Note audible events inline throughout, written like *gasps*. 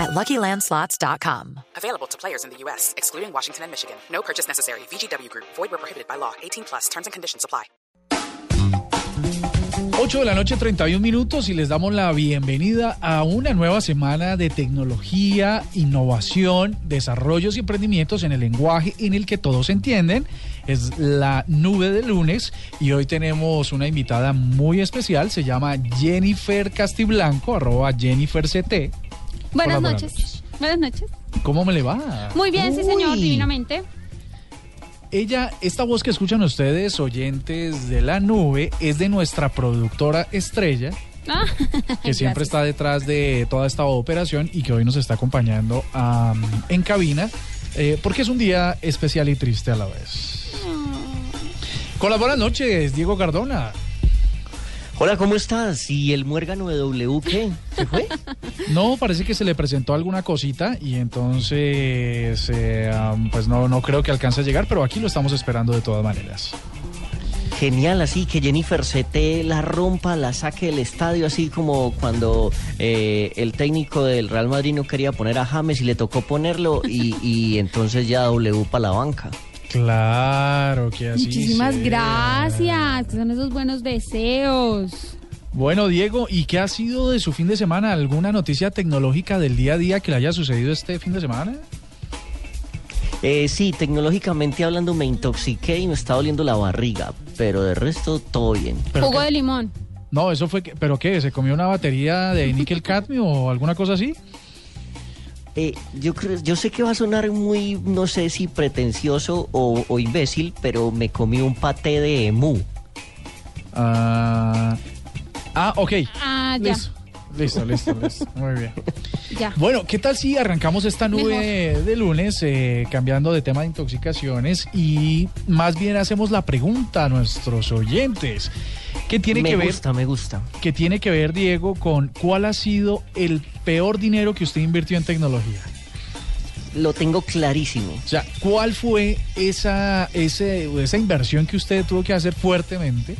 at LuckyLandSlots.com. Available to players in the U.S., excluding Washington and Michigan. No purchase necessary. VGW Group. Void where prohibited by law. 18 plus. Terms and conditions apply. 8 de la noche, 31 minutos y les damos la bienvenida a una nueva semana de tecnología, innovación, desarrollos y emprendimientos en el lenguaje en el que todos entienden. Es la nube de lunes y hoy tenemos una invitada muy especial, se llama Jennifer Castiblanco, arroba Jennifer CT. Buenas Hola, noches. Buenas noches. ¿Cómo me le va? Muy bien, sí, señor, divinamente. Ella, esta voz que escuchan ustedes, oyentes de la nube, es de nuestra productora estrella, Ah, *laughs* que siempre gracias. está detrás de toda esta operación y que hoy nos está acompañando en cabina, eh, porque es un día especial y triste a la vez. Con las buenas noches, Diego Cardona. Hola, ¿cómo estás? ¿Y el muérgano de W qué? ¿Se fue? *laughs* No, parece que se le presentó alguna cosita y entonces, eh, pues no, no creo que alcance a llegar, pero aquí lo estamos esperando de todas maneras. Genial, así que Jennifer CT la rompa, la saque del estadio, así como cuando eh, el técnico del Real Madrid no quería poner a James y le tocó ponerlo y, y entonces ya W para la banca. Claro que así Muchísimas sea. gracias. que Son esos buenos deseos. Bueno, Diego, ¿y qué ha sido de su fin de semana? ¿Alguna noticia tecnológica del día a día que le haya sucedido este fin de semana? Eh, sí, tecnológicamente hablando me intoxiqué y me está doliendo la barriga, pero de resto todo bien. ¿Pero Jugo de limón. No, eso fue que, ¿pero qué? ¿Se comió una batería de níquel cadmio o alguna cosa así? Eh, yo creo, yo sé que va a sonar muy, no sé si pretencioso o, o imbécil, pero me comí un paté de emu. Ah, ah, ok. Ah, ya. Listo, listo, listo, listo. Muy bien. Ya. Bueno, ¿qué tal si arrancamos esta nube de lunes eh, cambiando de tema de intoxicaciones y más bien hacemos la pregunta a nuestros oyentes? ¿Qué tiene me que ver? gusta, me gusta. que tiene que ver, Diego, con cuál ha sido el peor dinero que usted invirtió en tecnología. Lo tengo clarísimo. O sea, ¿cuál fue esa, ese- esa inversión que usted tuvo que hacer fuertemente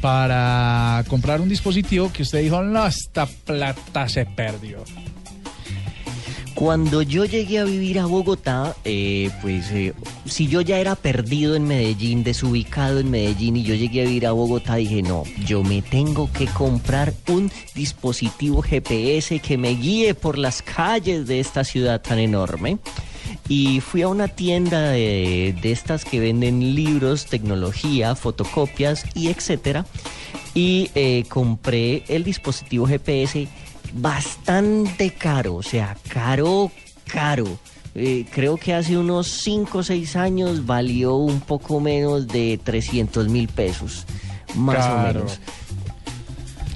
para comprar un dispositivo que usted dijo, no, esta plata se perdió? Cuando yo llegué a vivir a Bogotá, eh, pues eh, si yo ya era perdido en Medellín, desubicado en Medellín, y yo llegué a vivir a Bogotá, dije, no, yo me tengo que comprar un dispositivo GPS que me guíe por las calles de esta ciudad tan enorme. Y fui a una tienda de, de estas que venden libros, tecnología, fotocopias y etcétera. Y eh, compré el dispositivo GPS bastante caro, o sea, caro, caro. Eh, creo que hace unos 5 o 6 años valió un poco menos de 300 mil pesos, más Claro. o menos.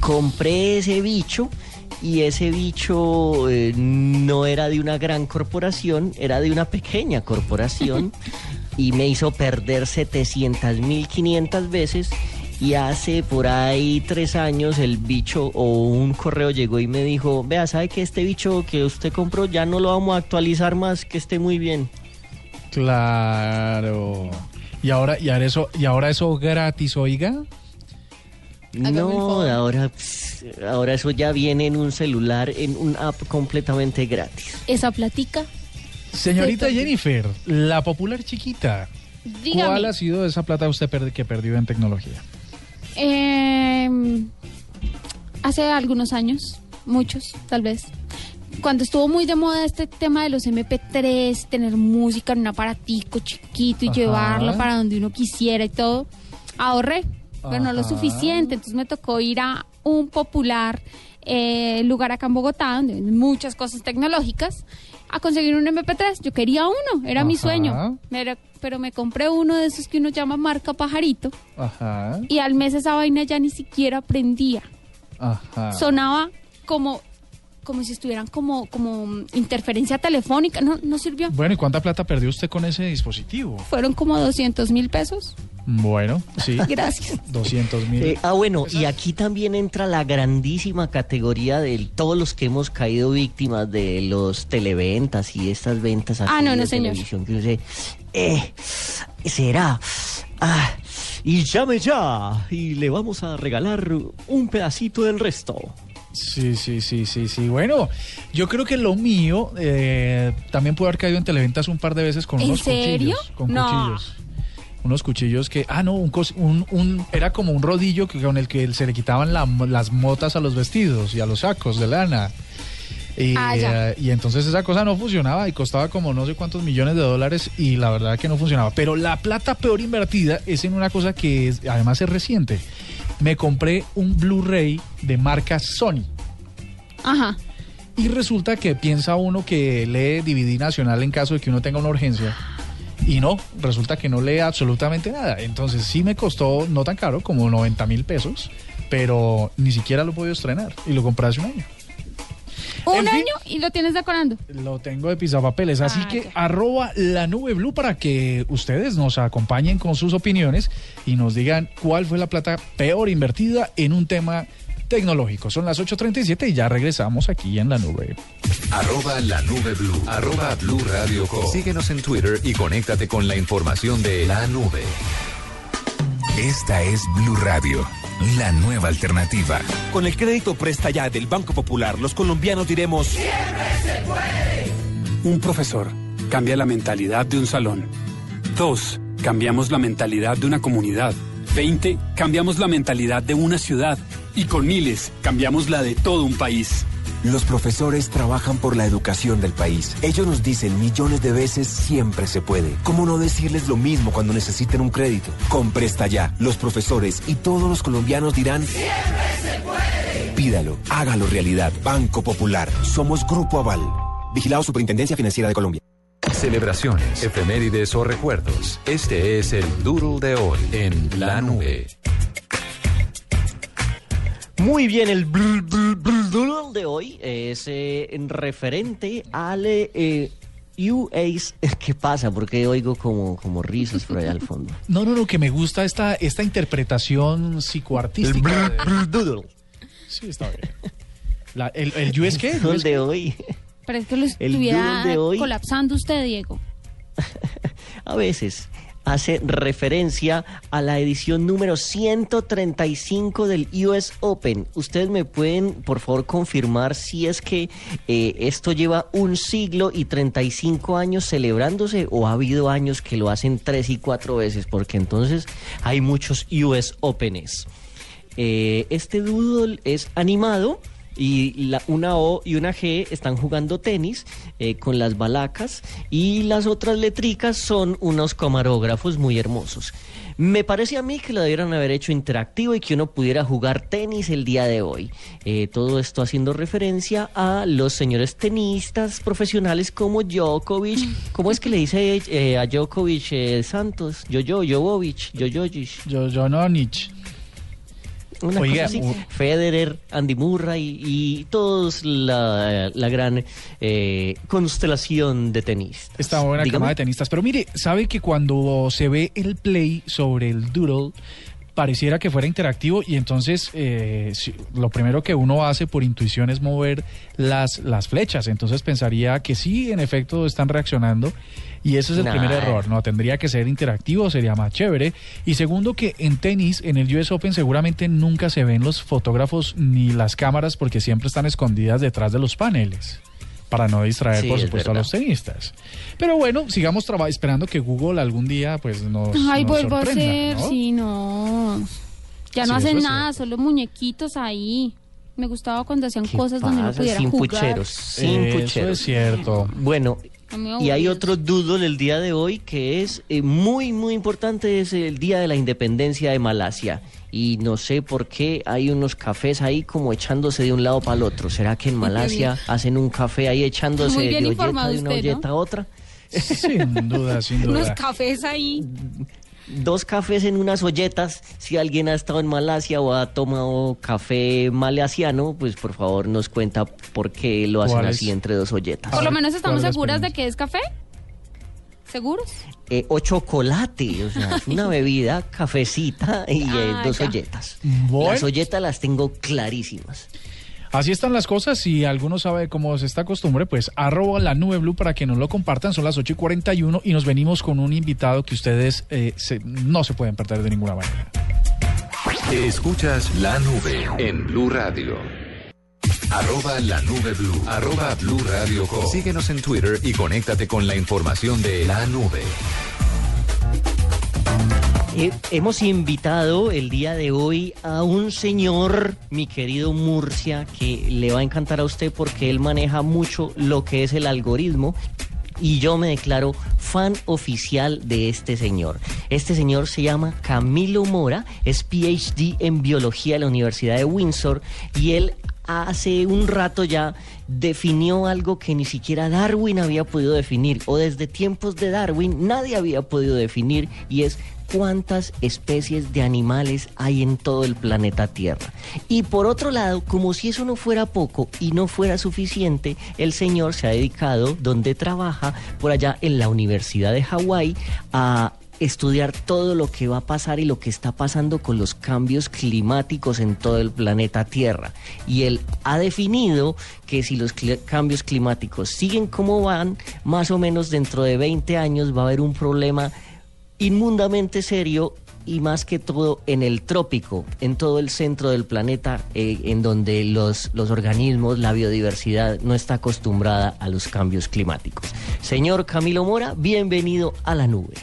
Compré ese bicho y ese bicho eh, no era de una gran corporación, era de una pequeña corporación *laughs* y me hizo perder 700 mil 500 veces y hace por ahí tres años el bicho o un correo llegó y me dijo, vea, ¿sabe que este bicho que usted compró ya no lo vamos a actualizar más, que esté muy bien? Claro. Y ahora, y ahora eso, y ahora eso gratis, oiga. No, ahora, ahora eso ya viene en un celular, en un app completamente gratis. Esa platica. Señorita Jennifer, la popular chiquita. Dígame. ¿Cuál ha sido esa plata usted per- que perdió en tecnología? Eh, hace algunos años, muchos, tal vez. Cuando estuvo muy de moda este tema de los MP3, tener música en un aparatico chiquito y Ajá. llevarlo para donde uno quisiera y todo, ahorré, pero no lo suficiente. Entonces me tocó ir a un popular eh, lugar acá en Bogotá, donde venden muchas cosas tecnológicas, a conseguir un MP3. Yo quería uno, era mi sueño. Pero, pero me compré uno de esos que uno llama marca pajarito Ajá, y al mes esa vaina ya ni siquiera prendía. ajá. Sonaba como como si estuvieran como como interferencia telefónica. No, no sirvió. Bueno, ¿y cuánta plata perdió usted con ese dispositivo? Fueron como 200 mil pesos. Bueno, sí. *laughs* Gracias. 200 mil. Eh, ah, bueno, y aquí también entra la grandísima categoría de todos los que hemos caído víctimas de los televentas y estas ventas Ah, así no, no, de señor. televisión que eh, será, ah, y llame ya, y le vamos a regalar un pedacito del resto. Sí, sí, sí, sí, sí. Bueno, yo creo que lo mío eh, también puede haber caído en televentas un par de veces con ¿En unos serio? cuchillos. Con No. cuchillos. Unos cuchillos que, ah, no, un, cos- un, un- era como un rodillo que, con el que se le quitaban la- las motas a los vestidos y a los sacos de lana. Y, Ah, eh, y entonces esa cosa no funcionaba y costaba como no sé cuántos millones de dólares y la verdad que no funcionaba. Pero la plata peor invertida es en una cosa que es, además es reciente. Me compré un Blu-ray de marca Sony. Ajá. Y resulta que piensa uno que lee DVD nacional en caso de que uno tenga una urgencia. Y no, resulta que no lee absolutamente nada. Entonces sí me costó, no tan caro, como 90 mil pesos, pero ni siquiera lo he podido estrenar. Y lo compré hace un año. Un En fin. año y lo tienes decorando. Lo tengo de pisapapeles. Así Ah, que arroba la nube blue para que ustedes nos acompañen con sus opiniones y nos digan cuál fue la plata peor invertida en un tema tecnológico. Son las 8.37 y ya regresamos aquí en la nube. Arroba la nube blue. Arroba blue radio com. Síguenos en Twitter y conéctate con la información de la nube. Esta es Blue Radio, la nueva alternativa. Con el crédito Presta Ya del Banco Popular, los colombianos diremos... Un profesor cambia la mentalidad de un salón. Dos, cambiamos la mentalidad de una comunidad. Veinte, cambiamos la mentalidad de una ciudad. Y con miles, cambiamos la de todo un país. Los profesores trabajan por la educación del país. Ellos nos dicen millones de veces siempre se puede. ¿Cómo no decirles lo mismo cuando necesiten un crédito? Con Presta Ya, los profesores y todos los colombianos dirán siempre se puede. Pídalo, hágalo realidad. Banco Popular. Somos Grupo Aval. Vigilado Superintendencia Financiera de Colombia. Celebraciones, efemérides o recuerdos. Este es el Doodle de hoy en la nube. Muy bien, el bl- bl- bl- doodle de hoy es eh, en referente al eh, UAS. *laughs* ¿Qué pasa? Porque oigo como, como risas por allá al fondo. *laughs* No, no, no, que me gusta esta, esta interpretación El psicoartística. bl- de-. Sí, está bien. La- el, el US *laughs* qué? El doodle ¿US de hoy. Pero es que lo El estuviera colapsando usted, Diego. a veces hace referencia a la edición número 135 del US Open. Ustedes me pueden, por favor, confirmar si es que eh, esto lleva un siglo y 35 años celebrándose o ha habido años que lo hacen tres y cuatro veces, porque entonces hay muchos US Opens. Eh, este doodle es animado y la, una O y una G están jugando tenis eh, con las balacas y las otras letricas son unos camarógrafos muy hermosos. Me parece a mí que lo debieran haber hecho interactivo y que uno pudiera jugar tenis el día de hoy. Eh, todo esto haciendo referencia a los señores tenistas profesionales como Djokovic. ¿Cómo es que le dice eh, a Djokovic eh, Santos? Yo, yo, Jovovic, yo, yo, Yo, yo no, Nietzsche. Una Oiga, cosa así. u- Federer, Andy Murray y todos la, la gran eh, constelación de tenis. Esta buena Dígame. cama de tenistas. Pero mire, sabe que cuando se ve el play sobre el doodle, pareciera que fuera interactivo y entonces eh, lo primero que uno hace por intuición es mover las, las flechas. Entonces pensaría que sí, en efecto, están reaccionando. Y ese es el Nah. primer error, ¿no? Tendría que ser interactivo, sería más chévere. Y segundo, que en tenis, en el US Open, seguramente nunca se ven los fotógrafos ni las cámaras porque siempre están escondidas detrás de los paneles. Para no distraer, Sí, por es supuesto, a los tenistas. Pero bueno, sigamos esperando que Google algún día pues nos, Ay, nos vuelvo a ser, ¿no? sí, no. Ya no hacen nada, cierto. solo muñequitos ahí. Me gustaba cuando hacían ¿Qué cosas donde no pudiera Sin jugar. pucheros, sin Eso pucheros. es cierto. Bueno, y hay otro doodle el día de hoy que es eh, muy, muy importante, es el Día de la Independencia de Malasia. Y no sé por qué hay unos cafés ahí como echándose de un lado para el otro. ¿Será que en Malasia hacen un café ahí echándose de olleta de una usted, a otra? Sin duda, sin *laughs* Unos duda. cafés ahí. Dos cafés en unas olletas. Si alguien ha estado en Malasia o ha tomado café malasiano, pues por favor nos cuenta por qué lo hacen así entre dos olletas. Por lo menos ¿cuál estamos seguras de que es café. ¿Seguros? Eh, o chocolate, o sea, es una *laughs* bebida, cafecita y eh, Ah, dos ya. olletas. Bueno. Las olletas las tengo clarísimas. Así están las cosas. Si alguno sabe cómo es esta costumbre, pues arroba la nube blue para que nos lo compartan. Son las 8 y 41 y nos venimos con un invitado que ustedes eh, se- no se pueden perder de ninguna manera. Escuchas la nube en Blue Radio. Arroba la nube blue. Arroba blue radio com. Síguenos en Twitter y conéctate con la información de la nube. Eh, hemos invitado el día de hoy a un señor, mi querido Murcia, que le va a encantar a usted porque él maneja mucho lo que es el algoritmo. Y yo me declaro fan oficial de este señor. Este señor se llama Camilo Mora, es PhD en biología de la Universidad de Windsor y él hace un rato ya definió algo que ni siquiera Darwin había podido definir o desde tiempos de Darwin nadie había podido definir y es cuántas especies de animales hay en todo el planeta Tierra. Y por otro lado, como si eso no fuera poco y no fuera suficiente, el señor se ha dedicado, donde trabaja, por allá en la Universidad de Hawái, a estudiar todo lo que va a pasar y lo que está pasando con los cambios climáticos en todo el planeta Tierra. Y él ha definido que si los cambios climáticos siguen como van, más o menos dentro de 20 años va a haber un problema inmundamente serio y más que todo en el trópico, en todo el centro del planeta, eh, en donde los, los organismos, la biodiversidad no está acostumbrada a los cambios climáticos. Señor Camilo Mora, bienvenido a la nube.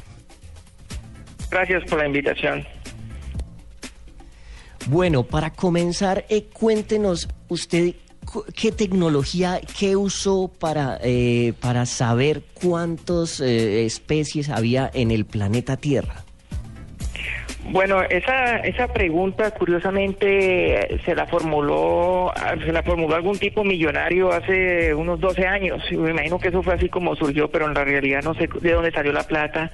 Gracias por la invitación. Bueno, para comenzar, eh, cuéntenos usted qué tecnología, qué usó para, eh, para saber cuántas eh, especies había en el planeta Tierra. Bueno, esa, esa pregunta curiosamente se la formuló se la formuló algún tipo millonario hace unos 12 años. Me imagino que eso fue así como surgió, pero en la realidad no sé de dónde salió la plata.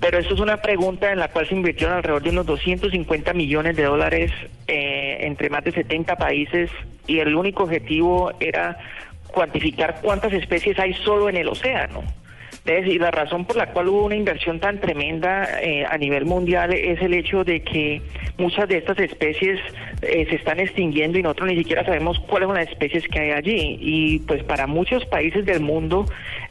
Pero esto es una pregunta en la cual se invirtieron alrededor de unos 250 millones de dólares eh, entre más de 70 países y el único objetivo era cuantificar cuántas especies hay solo en el océano. Y la razón por la cual hubo una inversión tan tremenda eh, a nivel mundial es el hecho de que muchas de estas especies eh, se están extinguiendo y nosotros ni siquiera sabemos cuáles son las especies que hay allí. Y pues para muchos países del mundo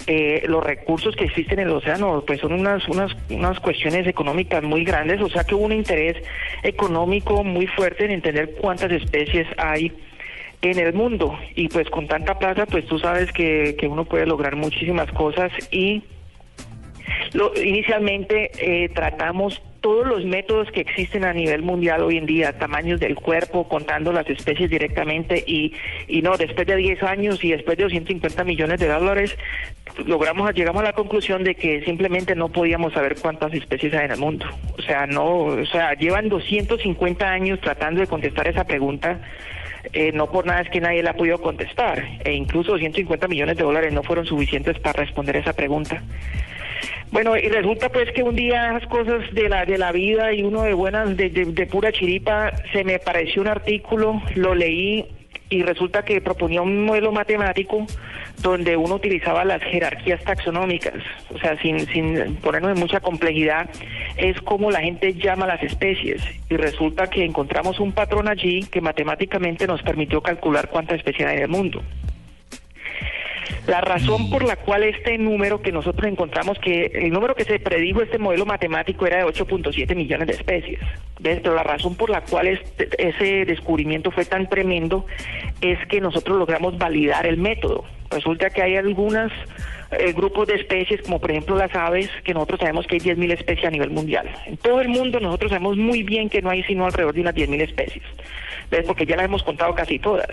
eh, los recursos que existen en el océano pues son unas, unas, unas cuestiones económicas muy grandes, o sea que hubo un interés económico muy fuerte en entender cuántas especies hay en el mundo y pues con tanta plata pues tú sabes que, que uno puede lograr muchísimas cosas y lo, inicialmente eh, tratamos todos los métodos que existen a nivel mundial hoy en día, tamaños del cuerpo, contando las especies directamente y, y no, después de 10 años y después de 250 millones de dólares, logramos, llegamos a la conclusión de que simplemente no podíamos saber cuántas especies hay en el mundo. O sea, no, o sea, llevan 250 años tratando de contestar esa pregunta. Eh, no por nada es que nadie la ha podido contestar, e incluso 250 millones de dólares no fueron suficientes para responder esa pregunta. Bueno, y resulta pues que un día esas cosas de la de la vida y uno de buenas, de, de, de pura chiripa, se me pareció un artículo, lo leí y resulta que proponía un modelo matemático donde uno utilizaba las jerarquías taxonómicas, o sea, sin, sin ponernos en mucha complejidad, es como la gente llama a las especies y resulta que encontramos un patrón allí que matemáticamente nos permitió calcular cuántas especies hay en el mundo. La razón por la cual este número que nosotros encontramos, que el número que se predijo este modelo matemático era de 8.7 millones de especies, pero la razón por la cual este- ese descubrimiento fue tan tremendo es que nosotros logramos validar el método. Resulta que hay algunos grupos de especies, como por ejemplo las aves, que nosotros sabemos que hay 10.000 especies a nivel mundial. En todo el mundo nosotros sabemos muy bien que no hay sino alrededor de unas 10.000 especies. ¿Ves? Porque ya las hemos contado casi todas.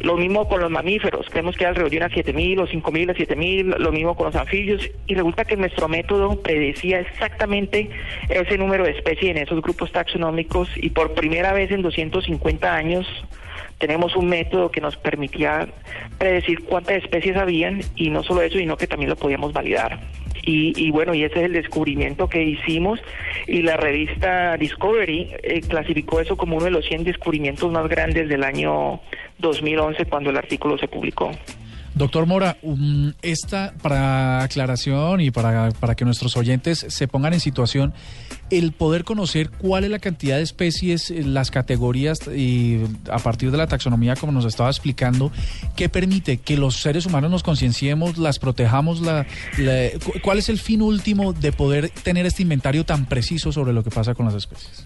Lo mismo con los mamíferos, creemos que alrededor de unas 7.000 o 5.000 o 7.000, lo mismo con los anfibios, y resulta que nuestro método predecía exactamente ese número de especies en esos grupos taxonómicos y por primera vez en 250 años tenemos un método que nos permitía predecir cuántas especies habían y no solo eso, sino que también lo podíamos validar. Y, y bueno, y ese es el descubrimiento que hicimos y la revista Discovery eh, clasificó eso como uno de los 100 descubrimientos más grandes del año 2011 cuando el artículo se publicó. Doctor Mora, um, esta para aclaración y para, para que nuestros oyentes se pongan en situación, el poder conocer cuál es la cantidad de especies, eh, las categorías y a partir de la taxonomía, como nos estaba explicando, ¿qué permite que los seres humanos nos concienciemos, las protejamos? La, la- cu- ¿Cuál es el fin último de poder tener este inventario tan preciso sobre lo que pasa con las especies?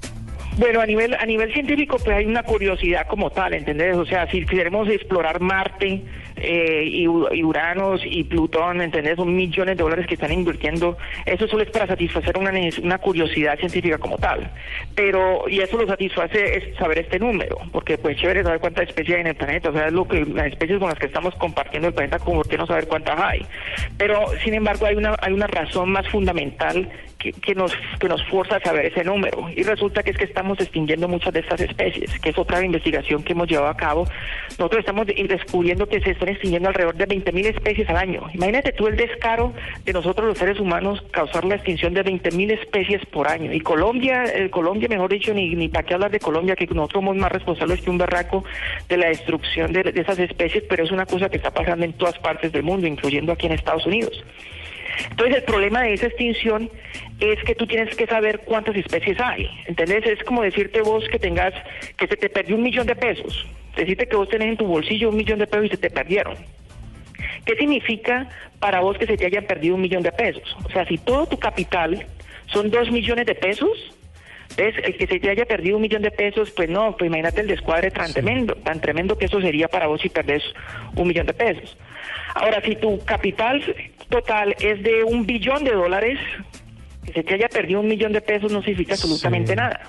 Bueno, a nivel a nivel científico, pues hay una curiosidad como tal, ¿entendés? O sea, si queremos explorar Marte eh, y, y Uranos y Plutón, ¿entendés? Son millones de dólares que están invirtiendo. Eso solo es para satisfacer una, una curiosidad científica como tal. Pero, y eso lo satisface es saber este número, porque pues chévere saber cuántas especies hay en el planeta. O sea, es lo que las especies con las que estamos compartiendo el planeta, como qué no saber cuántas hay. Pero, sin embargo, hay una, hay una razón más fundamental que, que nos que nos fuerza a saber ese número y resulta que es que estamos extinguiendo muchas de estas especies que es otra investigación que hemos llevado a cabo nosotros estamos de- descubriendo que se están extinguiendo alrededor de 20.000 especies al año imagínate tú el descaro de nosotros los seres humanos causar la extinción de 20.000 especies por año y Colombia Colombia mejor dicho ni ni para qué hablar de Colombia que nosotros somos más responsables que un berraco de la destrucción de, de esas especies pero es una cosa que está pasando en todas partes del mundo incluyendo aquí en Estados Unidos entonces el problema de esa extinción es que tú tienes que saber cuántas especies hay. ¿Entendés? Es como decirte vos que tengas, que se te perdió un millón de pesos. Decirte que vos tenés en tu bolsillo un millón de pesos y se te perdieron. ¿Qué significa para vos que se te hayan perdido un millón de pesos? O sea, si todo tu capital son dos millones de pesos, ¿ves? El que se te haya perdido un millón de pesos, pues no, pues imagínate el descuadre tan tremendo, tan tremendo que eso sería para vos si perdés un millón de pesos. Ahora, si tu capital total es de un billón de dólares, que se te haya perdido un millón de pesos no significa absolutamente nada.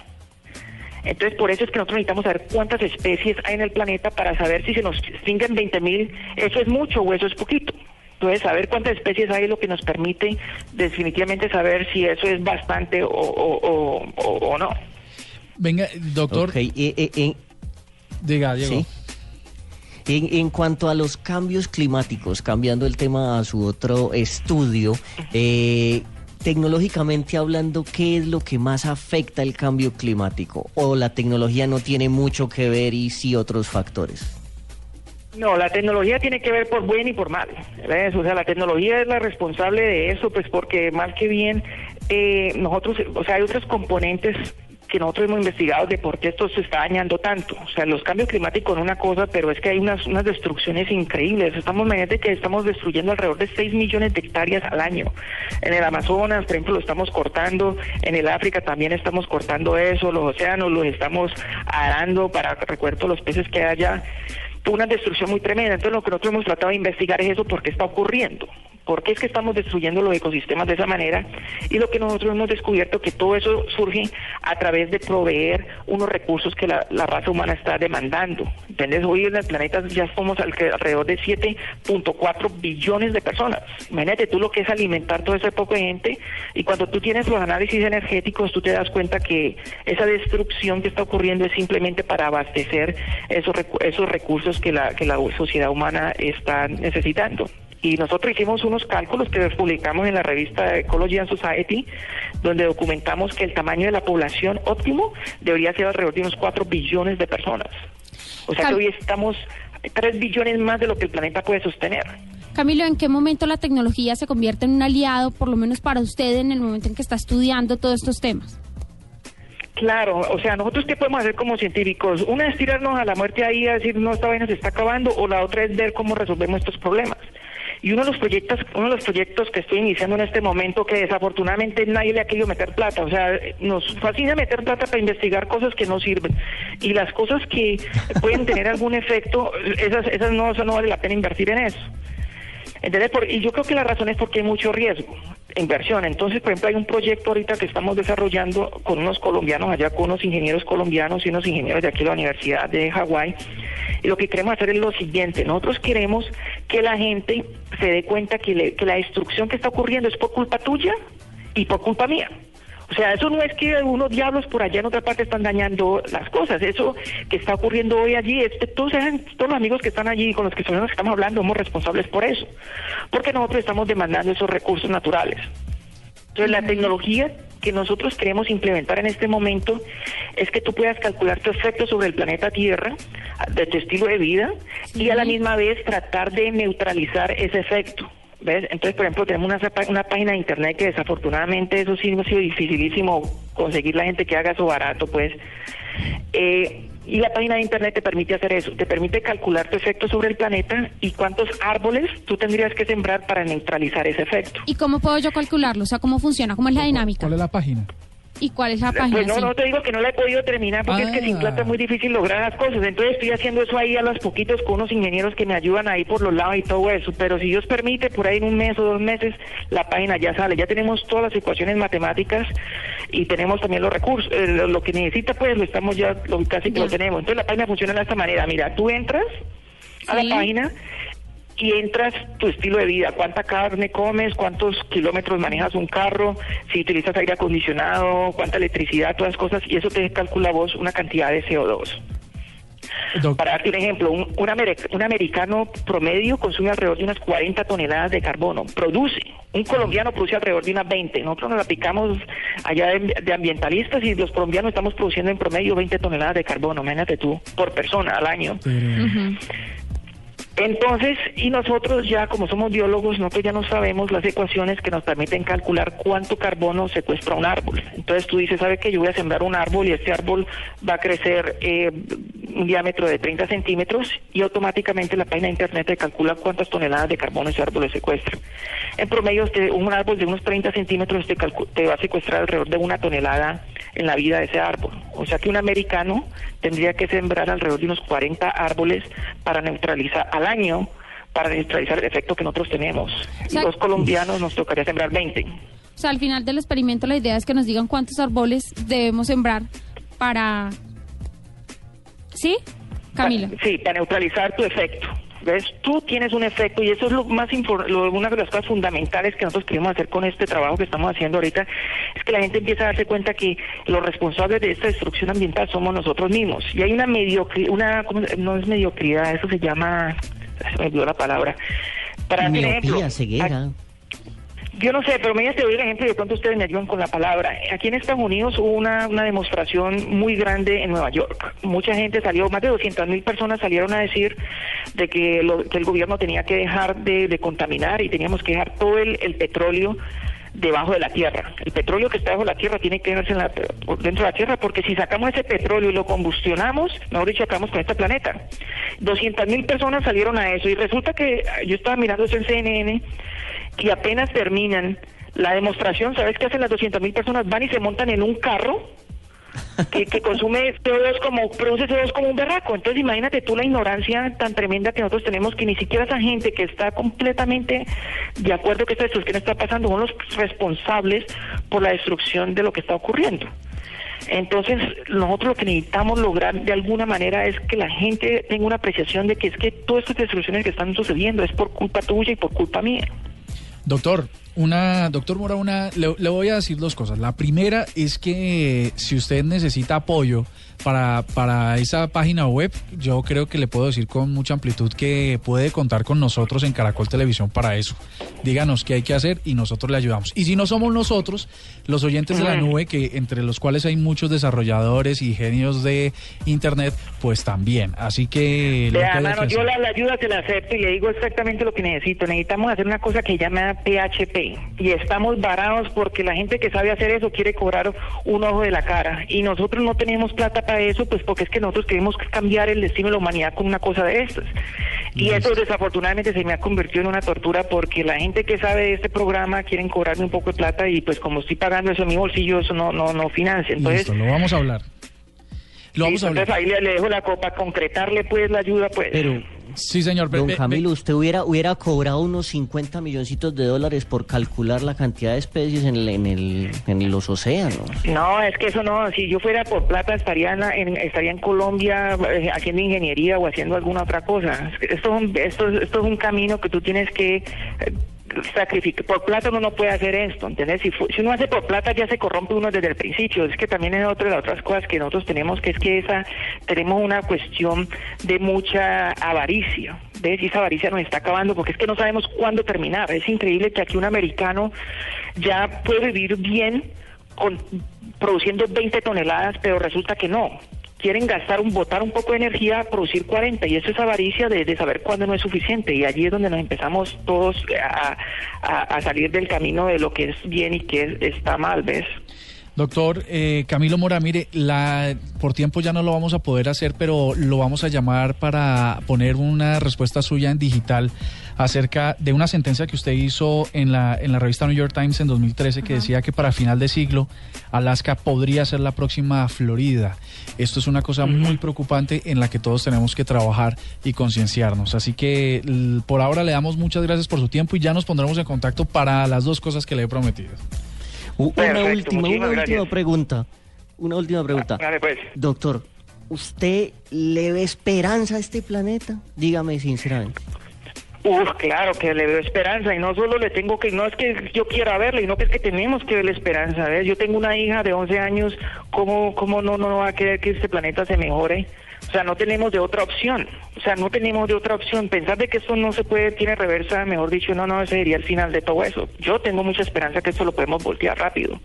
Entonces, por eso es que nosotros necesitamos saber cuántas especies hay en el planeta para saber si se nos extinguen 20 mil, eso es mucho o eso es poquito. Entonces, saber cuántas especies hay es lo que nos permite definitivamente saber si eso es bastante o, o- o- o- o no. Venga, doctor. Eh, eh, Diga, Diego. Sí. En, en cuanto a los cambios climáticos, cambiando el tema a su otro estudio, eh, tecnológicamente hablando, ¿qué es lo que más afecta el cambio climático? ¿O la tecnología no tiene mucho que ver y sí otros factores? No, la tecnología tiene que ver por bien y por mal. O sea, la tecnología es la responsable de eso, pues porque mal que bien, eh, nosotros, o sea, hay otros componentes que nosotros hemos investigado de por qué esto se está dañando tanto. O sea, los cambios climáticos son una cosa, pero es que hay unas, unas destrucciones increíbles. Estamos, imagínate que estamos destruyendo alrededor de 6 millones de hectáreas al año. En el Amazonas, por ejemplo, lo estamos cortando, en el África también estamos cortando eso, los océanos los estamos arando para recuerdo los peces que haya una destrucción muy tremenda. Entonces lo que nosotros hemos tratado de investigar es eso, por qué está ocurriendo, por qué es que estamos destruyendo los ecosistemas de esa manera y lo que nosotros hemos descubierto que todo eso surge a través de proveer unos recursos que la, la raza humana está demandando. ¿Entendés? Hoy en el planeta ya somos alrededor de 7.4 billones de personas. Imagínate tú lo que es alimentar toda esa poca gente y cuando tú tienes los análisis energéticos tú te das cuenta que esa destrucción que está ocurriendo es simplemente para abastecer esos, esos recursos que la, que la sociedad humana está necesitando. Y nosotros hicimos unos cálculos que los publicamos en la revista Ecology and Society, donde documentamos que el tamaño de la población óptimo debería ser alrededor de unos 4 billones de personas. O sea que hoy estamos 3 billones más de lo que el planeta puede sostener. Camilo, ¿en qué momento la tecnología se convierte en un aliado, por lo menos para usted, en el momento en que está estudiando todos estos temas? Claro, o sea, nosotros qué podemos hacer como científicos? Una es tirarnos a la muerte ahí a decir, no, esta vaina se está acabando, o la otra es ver cómo resolvemos estos problemas. Y uno de los proyectos, uno de los proyectos que estoy iniciando en este momento, que desafortunadamente nadie le ha querido meter plata, o sea, nos fascina meter plata para investigar cosas que no sirven. Y las cosas que pueden tener algún efecto, esas, esas no, eso no vale la pena invertir en eso. ¿Entendés? Por- y yo creo que la razón es porque hay mucho riesgo, inversión. Entonces, por ejemplo, hay un proyecto ahorita que estamos desarrollando con unos colombianos allá, con unos ingenieros colombianos y unos ingenieros de aquí de la Universidad de Hawái. Y lo que queremos hacer es lo siguiente, nosotros queremos que la gente se dé cuenta que, que la destrucción que está ocurriendo es por culpa tuya y por culpa mía. O sea, eso no es que unos diablos por allá en otra parte están dañando las cosas. Eso que está ocurriendo hoy allí, es que todos, los amigos que están allí, con los que estamos hablando, somos responsables por eso. Porque nosotros estamos demandando esos recursos naturales. Entonces, la tecnología que nosotros queremos implementar en este momento es que tú puedas calcular tu efecto sobre el planeta Tierra, de tu estilo de vida, y a la misma vez tratar de neutralizar ese efecto. ¿Ves? Entonces, por ejemplo, tenemos una, una página de internet que desafortunadamente eso sí ha sido dificilísimo conseguir la gente que haga eso barato, pues. Eh, y la página de internet te permite hacer eso, te permite calcular tu efecto sobre el planeta y cuántos árboles tú tendrías que sembrar para neutralizar ese efecto. ¿Y cómo puedo yo calcularlo? O sea, ¿cómo funciona? ¿Cómo es la dinámica? ¿Cuál es la página? ¿Y cuál es la página? Pues no, no te digo que no la he podido terminar porque es que sin plata es muy difícil lograr las cosas. Entonces estoy haciendo eso ahí a los poquitos con unos ingenieros que me ayudan ahí por los lados y todo eso. Pero si Dios permite, por ahí en un mes o dos meses la página ya sale. Ya tenemos todas las ecuaciones matemáticas y tenemos también los recursos. Eh, lo, lo que necesita pues lo estamos ya, lo, casi que lo tenemos. Entonces la página funciona de esta manera. Mira, tú entras a la página y entras tu estilo de vida, cuánta carne comes, cuántos kilómetros manejas un carro, si utilizas aire acondicionado, cuánta electricidad, todas las cosas, y eso te calcula vos una cantidad de CO2. Para darte un ejemplo, un, un, amer- un americano promedio consume alrededor de unas 40 toneladas de carbono, produce. Un colombiano produce alrededor de unas 20. Nosotros nos aplicamos allá de, de ambientalistas y los colombianos estamos produciendo en promedio 20 toneladas de carbono, imagínate tú, por persona al año. Entonces, y nosotros ya como somos biólogos, nosotros ya no sabemos las ecuaciones que nos permiten calcular cuánto carbono secuestra un árbol. Entonces tú dices, ¿sabe que yo voy a sembrar un árbol y este árbol va a crecer eh, un diámetro de 30 centímetros y automáticamente la página de internet te calcula cuántas toneladas de carbono ese árbol secuestra. En promedio, este, un árbol de unos 30 centímetros te, te va a secuestrar alrededor de una tonelada en la vida de ese árbol. O sea que un americano tendría que sembrar alrededor de unos 40 árboles para neutralizar al año, para neutralizar el efecto que nosotros tenemos. O sea- los colombianos nos tocaría sembrar 20. O sea, al final del experimento la idea es que nos digan cuántos árboles debemos sembrar para... ¿Sí? Camila. Sí, para neutralizar tu efecto. ¿Ves? Tú tienes un efecto y eso es lo más lo- una de las cosas fundamentales que nosotros queremos hacer con este trabajo que estamos haciendo ahorita, es que la gente empieza a darse cuenta que los responsables de esta destrucción ambiental somos nosotros mismos. Y hay una mediocridad, una, ¿cómo se- no es mediocridad, eso se llama, se me olvidó la palabra. Para un ejemplo, Miopía, ceguera. Yo no sé, pero me doy el ejemplo y de pronto ustedes me ayudan con la palabra. Aquí en Estados Unidos hubo una, una demostración muy grande en Nueva York. Mucha gente salió, más de 200 mil personas salieron a decir de que, lo- que el gobierno tenía que dejar de, de contaminar y teníamos que dejar todo el, petróleo debajo de la tierra. El petróleo que está debajo de la tierra tiene que quedarse en la- dentro de la tierra porque si sacamos ese petróleo y lo combustionamos, mejor dicho, acabamos con este planeta. 200 mil personas salieron a eso y resulta que yo estaba mirando eso en CNN y apenas terminan la demostración, ¿sabes qué hacen las 200 mil personas? Van y se montan en un carro que, que consume CO2 como, produce CO2 como un berraco. Entonces imagínate tú la ignorancia tan tremenda que nosotros tenemos que ni siquiera esa gente que está completamente de acuerdo que esta destrucción está pasando son los responsables por la destrucción de lo que está ocurriendo. Entonces, nosotros lo que necesitamos lograr de alguna manera es que la gente tenga una apreciación de que es que todas estas destrucciones que están sucediendo es por culpa tuya y por culpa mía. Doctor, una, doctor Mora, una, le, le voy a decir dos cosas. La primera es que si usted necesita apoyo para, para esa página web, yo creo que le puedo decir con mucha amplitud que puede contar con nosotros en Caracol Televisión para eso. Díganos qué hay que hacer y nosotros le ayudamos. Y si no somos nosotros, los oyentes de la nube, que entre los cuales hay muchos desarrolladores y genios de Internet, pues también. Así que... lo Vea, haya mano, que yo la, la ayuda te la acepto y le digo exactamente lo que necesito. Necesitamos hacer una cosa que llama PHP y estamos varados porque la gente que sabe hacer eso quiere cobrar un ojo de la cara y nosotros no tenemos plata para eso, pues porque es que nosotros queremos cambiar el destino de la humanidad con una cosa de estas. Y eso desafortunadamente se me ha convertido en una tortura porque la gente que sabe de este programa quieren cobrarme un poco de plata y pues como estoy pagando eso en mi bolsillo, eso no, no, no financia. Entonces, Listo, lo vamos a hablar. Lo vamos a hablar. entonces ahí le, le dejo la copa, concretarle pues la ayuda pues. Pero, Sí, señor. don ve- Camilo, usted hubiera, hubiera cobrado unos 50 milloncitos de dólares por calcular la cantidad de especies en, el, en, el, en los océanos. No, es que eso no, si yo fuera por plata estaría en, estaría en Colombia eh, haciendo ingeniería o haciendo alguna otra cosa. Esto es un, esto, esto es un camino que tú tienes que eh, sacrificar. Por plata uno no puede hacer esto, ¿entendés? Si, si uno hace por plata ya se corrompe uno desde el principio. Es que también es otra de las otras cosas que nosotros tenemos, que es que esa tenemos una cuestión de mucha avaricia. ¿Ves? Y esa avaricia nos está acabando porque es que no sabemos cuándo terminar. Es increíble que aquí un americano ya puede vivir bien con, produciendo 20 toneladas, pero resulta que no. Quieren gastar un, botar un poco de energía, producir 40, y eso es avaricia de, saber cuándo no es suficiente. Y allí es donde nos empezamos todos a, a- a salir del camino de lo que es bien y que es- está mal, ¿ves? Doctor eh, Camilo Mora, mire, la, por tiempo ya no lo vamos a poder hacer, pero lo vamos a llamar para poner una respuesta suya en digital acerca de una sentencia que usted hizo en la, en la revista New York Times en 2013 que decía que para final de siglo Alaska podría ser la próxima Florida. Esto es una cosa muy preocupante en la que todos tenemos que trabajar y concienciarnos. Así que por ahora le damos muchas gracias por su tiempo y ya nos pondremos en contacto para las dos cosas que le he prometido. Una última, una última pregunta. Una última pregunta. Dale, pues. Doctor, ¿usted le ve esperanza a este planeta? Dígame sinceramente. Uf, claro que le veo esperanza y no solo le tengo que, no es que yo quiera verle, sino que es que tenemos que verle esperanza. ¿ves? Yo tengo una hija de 11 años, ¿cómo, cómo no, no va a querer que este planeta se mejore? O sea, no tenemos de otra opción. O sea, no tenemos de otra opción. Pensar de que esto no se puede, tiene reversa, mejor dicho, no, no, ese sería el final de todo eso. Yo tengo mucha esperanza que esto lo podemos voltear rápido.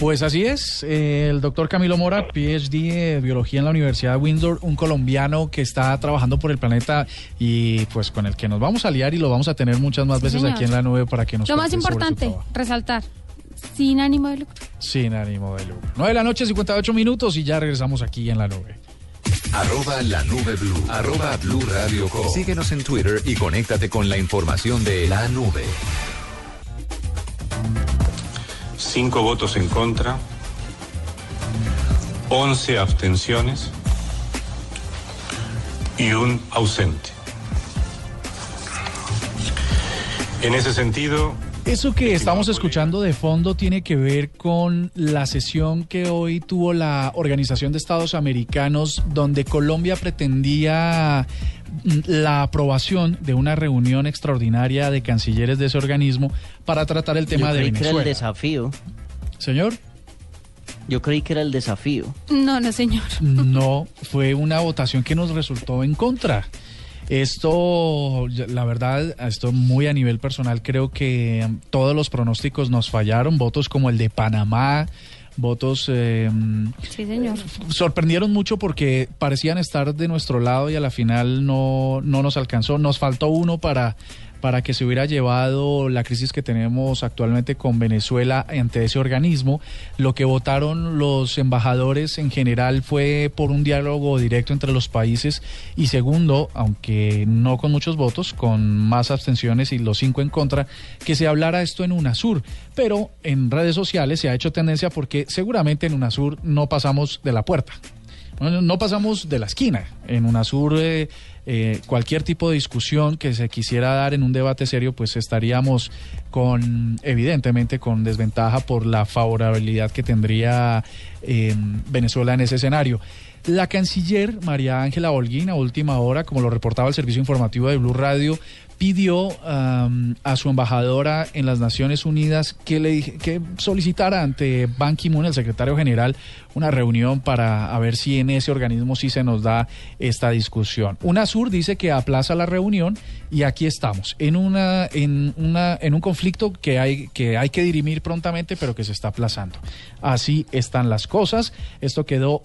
Pues así es, eh, el doctor Camilo Mora, PhD de biología en la Universidad de Windsor, un colombiano que está trabajando por el planeta y pues con el que nos vamos a liar y lo vamos a tener muchas más Sí, veces señor. aquí en la nube para que nos Lo más importante, resaltar, sin ánimo de lucro. Sin ánimo de lucro. 9 de la noche, 58 minutos y ya regresamos aquí en la nube. Arroba la nube blue. Arroba blue radio com. Síguenos en Twitter y conéctate con la información de la nube. Cinco votos en contra, 11 abstenciones y un ausente. En ese sentido, Eso que estamos escuchando de fondo tiene que ver con la sesión que hoy tuvo la Organización de Estados Americanos, donde Colombia pretendía la aprobación de una reunión extraordinaria de cancilleres de ese organismo para tratar el tema Yo de creí que era el Venezuela. desafío. Señor, Yo creí que era el desafío. No, no, señor. *laughs* no, fue una votación que nos resultó en contra. Esto, la verdad, esto muy a nivel personal, creo que todos los pronósticos nos fallaron. Votos como el de Panamá, votos eh, Sí, señor. sorprendieron mucho porque parecían estar de nuestro lado y a la final no, no nos alcanzó. Nos faltó uno para, para que se hubiera llevado la crisis que tenemos actualmente con Venezuela ante ese organismo. Lo que votaron los embajadores en general fue por un diálogo directo entre los países y segundo, aunque no con muchos votos, con más abstenciones y los cinco en contra, que se hablara esto en UNASUR. Pero en redes sociales se ha hecho tendencia porque seguramente en UNASUR no pasamos de la puerta. No, pasamos de la esquina. En UNASUR, eh, eh, cualquier tipo de discusión que se quisiera dar en un debate serio, pues estaríamos con, evidentemente, con desventaja por la favorabilidad que tendría eh, Venezuela en ese escenario. La canciller María Ángela Holguín, a última hora, como lo reportaba el servicio informativo de Blue Radio, pidió a su embajadora en las Naciones Unidas que le que solicitara ante Ban Ki-moon, el secretario general, una reunión para a ver si en ese organismo sí se nos da esta discusión. UNASUR dice que aplaza la reunión y aquí estamos en una en una en un conflicto que hay que hay que dirimir prontamente, pero que se está aplazando. Así están las cosas. Esto quedó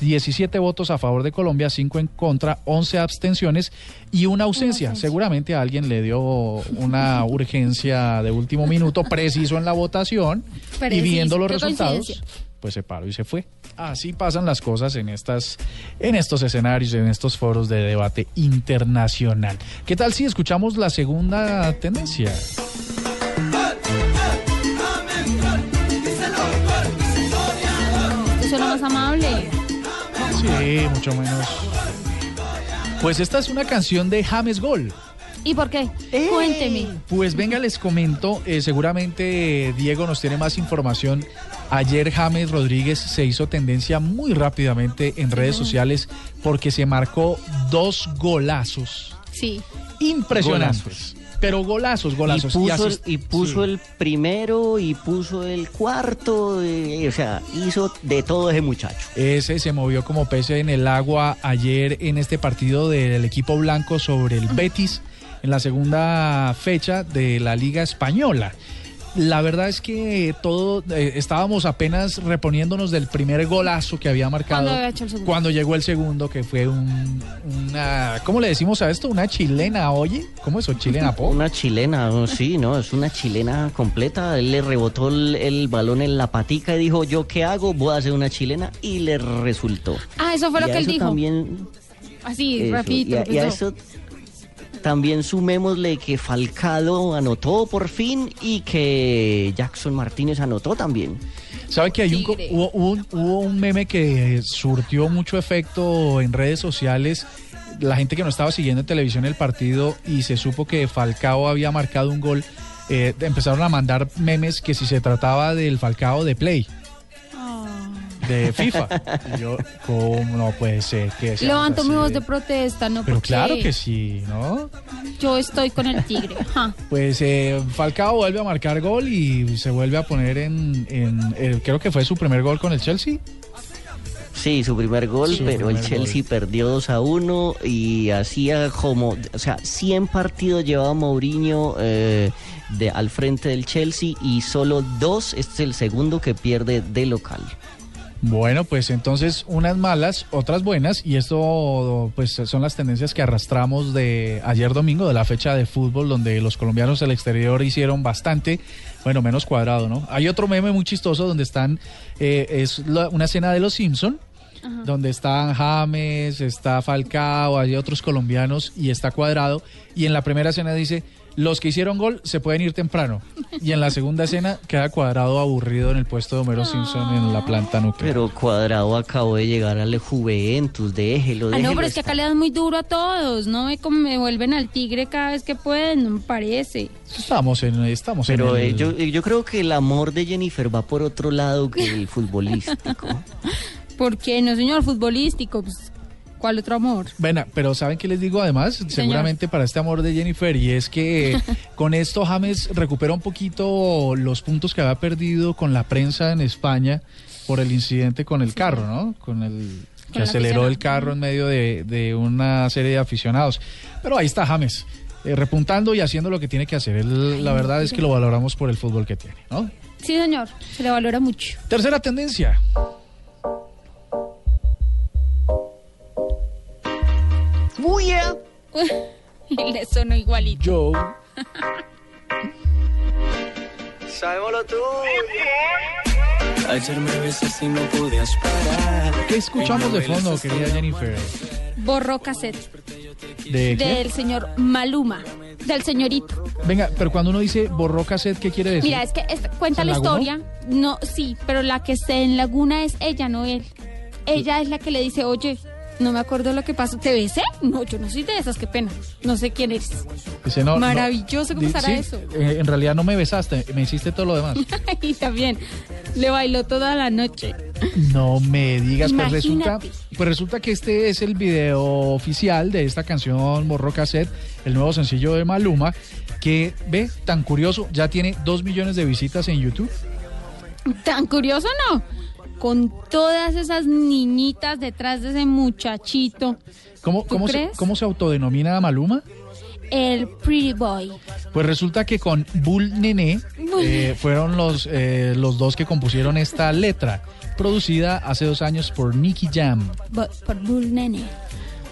17 votos a favor de Colombia, 5 en contra, 11 abstenciones y una ausencia. Seguramente alguien le dio una urgencia de último minuto preciso en la votación y viendo los qué resultados coincidencia. pues se paró y se fue. Así pasan las cosas en estas, en estos escenarios, en estos foros de debate internacional. ¿Qué tal si escuchamos la segunda tendencia? Más amable. Sí, mucho menos. Pues esta es una canción de James Gol. ¿Y por qué? Cuénteme. Pues venga, les comento, eh, seguramente Diego nos tiene más información. Ayer James Rodríguez se hizo tendencia muy rápidamente en redes sociales porque se marcó dos golazos Sí. impresionantes. Pero golazos, golazos. Y puso, el, asist- y puso sí. el primero y puso el cuarto. eh, o sea, hizo de todo ese muchacho. Ese se movió como pez en el agua ayer en este partido del equipo blanco sobre el Betis en la segunda fecha de la Liga Española. la verdad es que todo eh, estábamos apenas reponiéndonos del primer golazo que había marcado Cuando había hecho el segundo. cuando llegó el segundo, que fue un, una, ¿cómo le decimos a esto? Una chilena, oye, ¿cómo es eso? Chilena po. Una chilena, sí, no, es una chilena completa. Él le rebotó el, el balón en la patica y dijo, ¿yo qué hago? Voy a hacer una chilena y le resultó. Ah, eso fue lo Y que él eso dijo. También, Así, eso, rapidito. y a- y a empezó. eso también sumémosle que Falcado anotó por fin y que Jackson Martínez anotó también. ¿Sabe que hay un, co- Tigre. hubo, hubo un, hubo un meme que surtió mucho efecto en redes sociales? La gente que no estaba siguiendo en televisión el partido y se supo que Falcao había marcado un gol, eh, empezaron a mandar memes que si se trataba del Falcao de Play, de FIFA. Y yo, ¿cómo no puede ser que seamos Levanto mi así voz de- protesta, ¿no? Pero Porque claro que sí, ¿no? Yo estoy con el tigre. ajá. Pues eh, Falcao vuelve a marcar gol y se vuelve a poner en, en- eh, creo que fue su primer gol con el Chelsea. Sí, su primer gol, Su pero el Chelsea gol. perdió 2 a 1 y hacía como, o sea, 100 partidos llevaba Mourinho eh, de, al frente del Chelsea y solo dos, este es el segundo que pierde de local. Bueno, pues entonces unas malas, otras buenas, y esto pues son las tendencias que arrastramos de ayer domingo, de la fecha de fútbol, donde los colombianos del exterior hicieron bastante, bueno, menos cuadrado, ¿no? Hay otro meme muy chistoso donde están, eh, es la- una escena de los Simpson, donde están James, está Falcao, hay otros colombianos y está cuadrado, y en la primera escena dice, los que hicieron gol se pueden ir temprano, y en la segunda escena queda cuadrado aburrido en el puesto de Homero Simpson en la planta nuclear. Pero Cuadrado acabó de llegar al Juventus, déjelo, Ah, no, déjelo pero es que acá le dan muy duro a todos, ¿no? Me, como me vuelven al tigre cada vez que pueden, no me parece. Estamos en, estamos Pero en eh, el- yo, yo creo que el amor de Jennifer va por otro lado que el futbolístico. *laughs* ¿Por qué no, señor? Futbolístico, pues, ¿cuál otro amor? Bueno, pero ¿saben qué les digo además? Seguramente para este amor de Jennifer, y es que *laughs* con esto James recupera un poquito los puntos que había perdido con la prensa en España por el incidente con el carro, ¿no? Con el que aceleró el carro en medio de, de una serie de aficionados. Pero ahí está James, eh, repuntando y haciendo lo que tiene que hacer. Él, la verdad es que lo valoramos por el fútbol que tiene, ¿no? Sí, señor, se le valora mucho. Tercera tendencia. Le sonó igualito. Yo. *laughs* Sabemos lo tuyo. Ayer me besaste y no podías parar. ¿Qué escuchamos de fondo, querida Jennifer? Borró cassette ¿De qué? del señor Maluma, del señorito. Venga, pero cuando uno dice borró cassette, ¿qué quiere decir? Mira, es que esta- cuenta ¿Se la lagunó? historia. No, sí, pero la que está en Laguna es ella, no él. Ella es la que le dice, oye, no me acuerdo lo que pasó. ¿Te besé? No, yo no soy de esas, qué pena. No sé quién eres. Dice, no, no. Maravilloso cómo Di- estará sí, eso. eh, en realidad no me besaste, me hiciste todo lo demás. *laughs* y también le bailó toda la noche. No me digas, pues resulta, pues resulta que este es el video oficial de esta canción Borró Cassette, el nuevo sencillo de Maluma, que ve tan curioso, ya tiene dos millones de visitas en YouTube. Tan curioso, ¿no? Con todas esas niñitas detrás de ese muchachito. ¿Cómo, ¿Tú cómo, se, crees? ¿Cómo se autodenomina Maluma? El Pretty Boy. Pues resulta que con Bull Nene eh, fueron los, eh, los dos que compusieron esta letra, producida hace dos años por Nicky Jam. Por Bull Nene.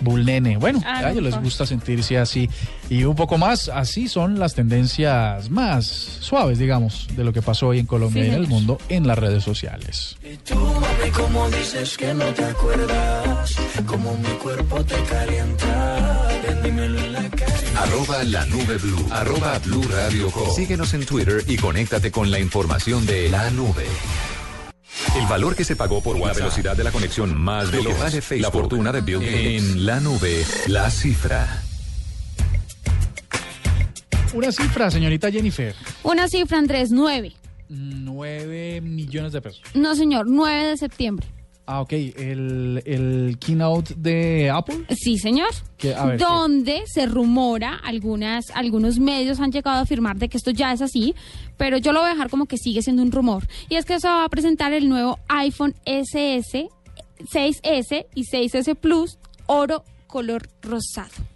Bull Nene. Bueno, Ah, a ellos les gusta sentirse así. Y un poco más, así son las tendencias más suaves, digamos, de lo que pasó hoy en Colombia Sí, y en el mundo en las redes sociales. Tú, mami, como dices que no te acuerdas, como mi cuerpo te calienta, en la cara. Arroba la nube blue. Arroba blue radio com. Síguenos en Twitter y conéctate con la información de la nube. El valor que se pagó por la velocidad de la conexión más de lo que vale Facebook. La fortuna de Bill Gates. En la nube, la cifra. Una cifra, señorita Jennifer. Una cifra, Andrés, 9. 9 millones de pesos. No, señor, 9 de septiembre. Ah, ok. El, el keynote de Apple. Sí, señor. Que, a ver, ¿qué? donde se rumora, algunas, algunos medios han llegado a afirmar de que esto ya es así, pero yo lo voy a dejar como que sigue siendo un rumor. Y es que se va a presentar el nuevo iPhone SS, 6S y 6S Plus, oro color rosado.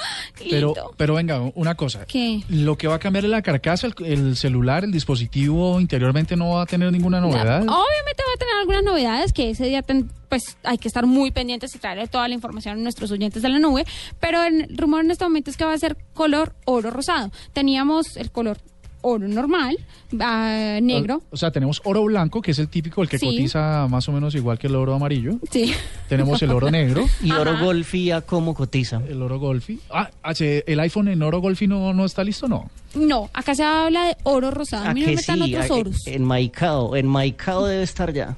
*gasps* Pero, pero venga, una cosa. ¿Qué? Lo que va a cambiar es la carcasa, el, el celular, el dispositivo interiormente no va a tener ninguna novedad. Obviamente va a tener algunas novedades que ese día ten- pues hay que estar muy pendientes y traerle toda la información a nuestros oyentes de la nube, pero el rumor en este momento es que va a ser color oro rosado. Teníamos el color oro normal, ah, negro, O sea, tenemos oro blanco, que es el típico, el que Sí. cotiza más o menos igual que el oro amarillo. sí. Tenemos el oro negro. *laughs* ¿Y oro Ajá. golfi a cómo cotiza? El oro golfi. Ah, ah, ¿el iPhone en oro golfi no, no está listo? No. No, acá se habla de oro rosado. A ¿A mí no me que metan sí? otros A- oros. En Maicao, en Maicao debe estar ya.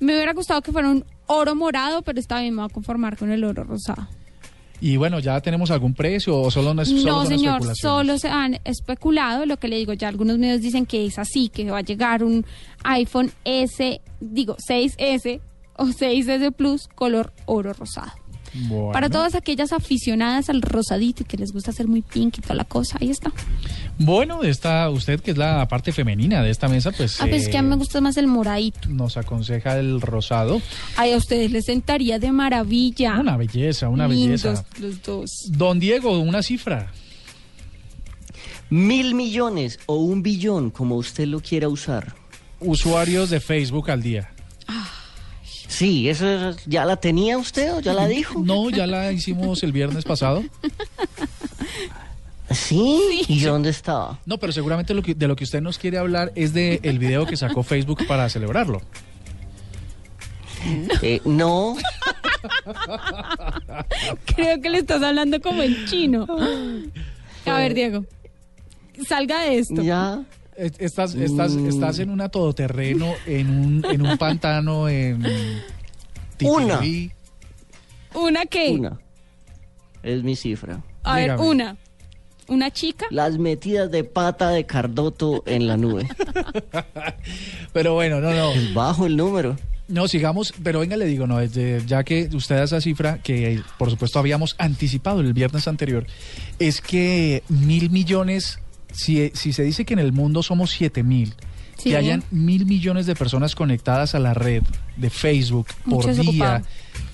Me hubiera gustado que fuera un oro morado, pero está bien, me voy a conformar con el oro rosado. Y bueno, ¿ya tenemos algún precio o solo no es solo No, señor, solo se han especulado. Lo que le digo, ya algunos medios dicen que es así, que va a llegar un iPhone S, digo, 6S o 6S Plus color oro rosado. Bueno. Para todas aquellas aficionadas al rosadito y que les gusta hacer muy pink y toda la cosa, ahí está. Bueno, esta, usted que es la parte femenina de esta mesa, pues, Ah, pues es que a mí eh, me gusta más el moradito. nos aconseja el rosado. Ay, a ustedes les sentaría de maravilla. Una belleza, una Lindos belleza. los dos. Don Diego, una cifra. Mil millones o un billón, como usted lo quiera usar. Usuarios de Facebook al día. Sí, eso es- ya la tenía usted o ya la dijo. No, ya la hicimos el viernes pasado. *laughs* ¿Sí? ¿Y dónde estaba? No, pero seguramente lo que, de lo que usted nos quiere hablar es de el video que sacó Facebook para celebrarlo. Eh, no, *laughs* Creo que le estás hablando como en chino. *gasps* A ver, Diego, salga de esto. ya. Es- Estás, estás, Mm. estás en una todoterreno, en un, en un pantano, en... Una. Titirí. ¿Una qué? Una. Es mi cifra. A ver, una. ¿Una chica? Las metidas de pata de Cardoto en la nube. *laughs* Pero bueno, no, no. Es bajo el número. No, sigamos, pero venga, le digo, no, desde- ya que usted da esa cifra, que eh, por supuesto habíamos anticipado el viernes anterior, es que mil millones, si, si se dice que en el mundo somos siete mil, Sí. que hayan mil millones de personas conectadas a la red de Facebook por día,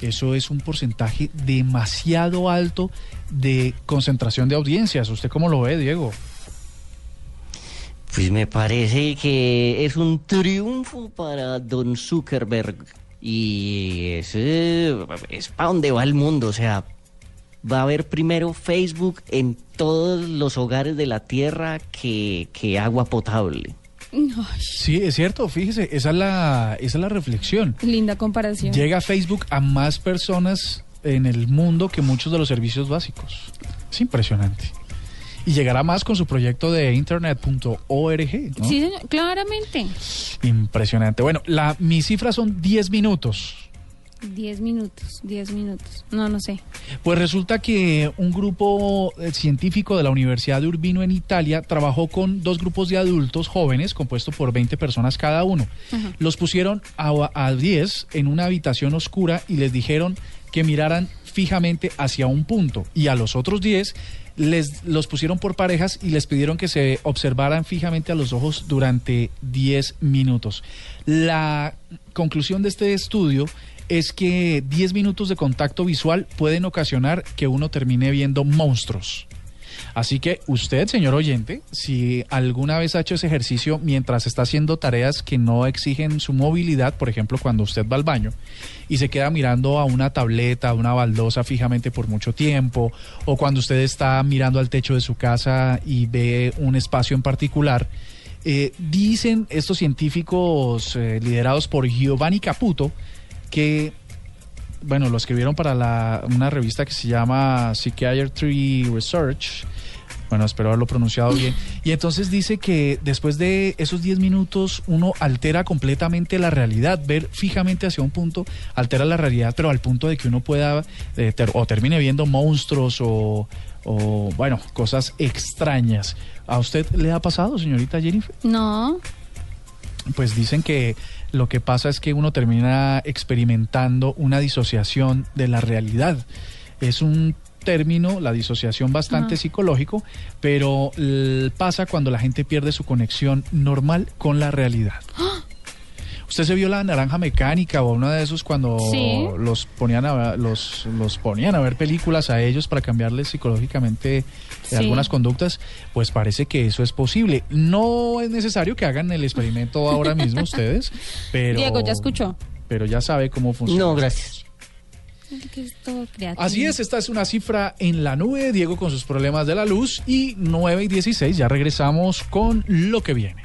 eso es un porcentaje demasiado alto de concentración de audiencias. ¿Usted cómo lo ve, Diego? Pues me parece que es un triunfo para Don Zuckerberg. Y ese es para donde va el mundo. O sea, va a haber primero Facebook en todos los hogares de la Tierra que, que agua potable. Sí, es cierto, fíjese, esa es la, esa es la reflexión. linda comparación. Llega Facebook a más personas en el mundo que muchos de los servicios básicos. Es impresionante. Y llegará más con su proyecto de internet.org. ¿no? Sí, señor, claramente. Impresionante. Bueno, la, mis cifras son 10 minutos. Diez minutos, diez minutos. No, no sé. Pues resulta que un grupo eh, científico de la Universidad de Urbino en Italia trabajó con dos grupos de adultos jóvenes compuestos por 20 personas cada uno. Ajá. Los pusieron a, a 10 en una habitación oscura y les dijeron que miraran fijamente hacia un punto. Y a los otros 10 les los pusieron por parejas y les pidieron que se observaran fijamente a los ojos durante 10 minutos. La conclusión de este estudio es que 10 minutos de contacto visual pueden ocasionar que uno termine viendo monstruos. Así que usted, señor oyente, si alguna vez ha hecho ese ejercicio mientras está haciendo tareas que no exigen su movilidad, por ejemplo, cuando usted va al baño y se queda mirando a una tableta, a una baldosa fijamente por mucho tiempo, o cuando usted está mirando al techo de su casa y ve un espacio en particular, eh, dicen estos científicos eh, liderados por Giovanni Caputo que bueno, lo escribieron para la, una revista que se llama Psychiatry Research. Bueno, espero haberlo pronunciado bien. Y entonces dice que después de esos 10 minutos uno altera completamente la realidad. Ver fijamente hacia un punto altera la realidad, pero al punto de que uno pueda eh, ter- o termine viendo monstruos o, o, bueno, cosas extrañas. ¿A usted le ha pasado, señorita Jennifer? No. pues dicen que lo que pasa es que uno termina experimentando una disociación de la realidad. Es un término, la disociación bastante psicológico, pero pasa cuando la gente pierde su conexión normal con la realidad. ¿Usted se vio la naranja mecánica o uno de esos cuando Sí. los ponían a los, los ponían a ver películas a ellos para cambiarles psicológicamente eh, Sí. algunas conductas? Pues parece que eso es posible. No es necesario que hagan el experimento ahora mismo ustedes, *laughs* pero Diego, ya escuchó. pero ya sabe cómo funciona. No, gracias. Que es todo creativo. Así es, esta es una cifra en la nube, Diego con sus problemas de la luz y 9 y 16, ya regresamos con lo que viene.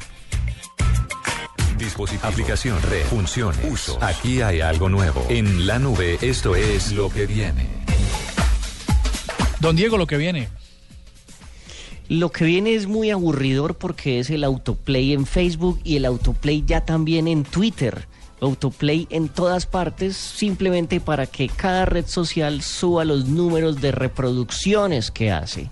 Dispositivo, aplicación, red, funciones, uso. Aquí hay algo nuevo. En la nube, esto es lo que viene. Don Diego, lo que viene. Lo que viene es muy aburridor porque es el autoplay en Facebook y el autoplay ya también en Twitter. Autoplay en todas partes simplemente para que cada red social suba los números de reproducciones que hace.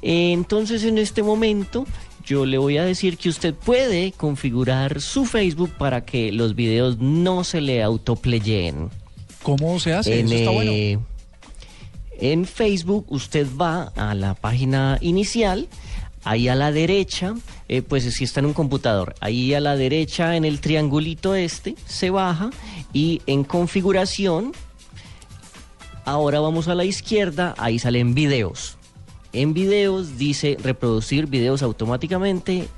Entonces en este momento yo le voy a decir que usted puede configurar su Facebook para que los videos no se le autoplayen. ¿Cómo se hace? En, Eso está eh, bueno. en Facebook usted va a la página inicial, ahí a la derecha, eh, pues si está en un computador, ahí a la derecha en el triangulito este, se baja y en configuración, ahora vamos a la izquierda, ahí salen videos. En videos dice reproducir videos automáticamente,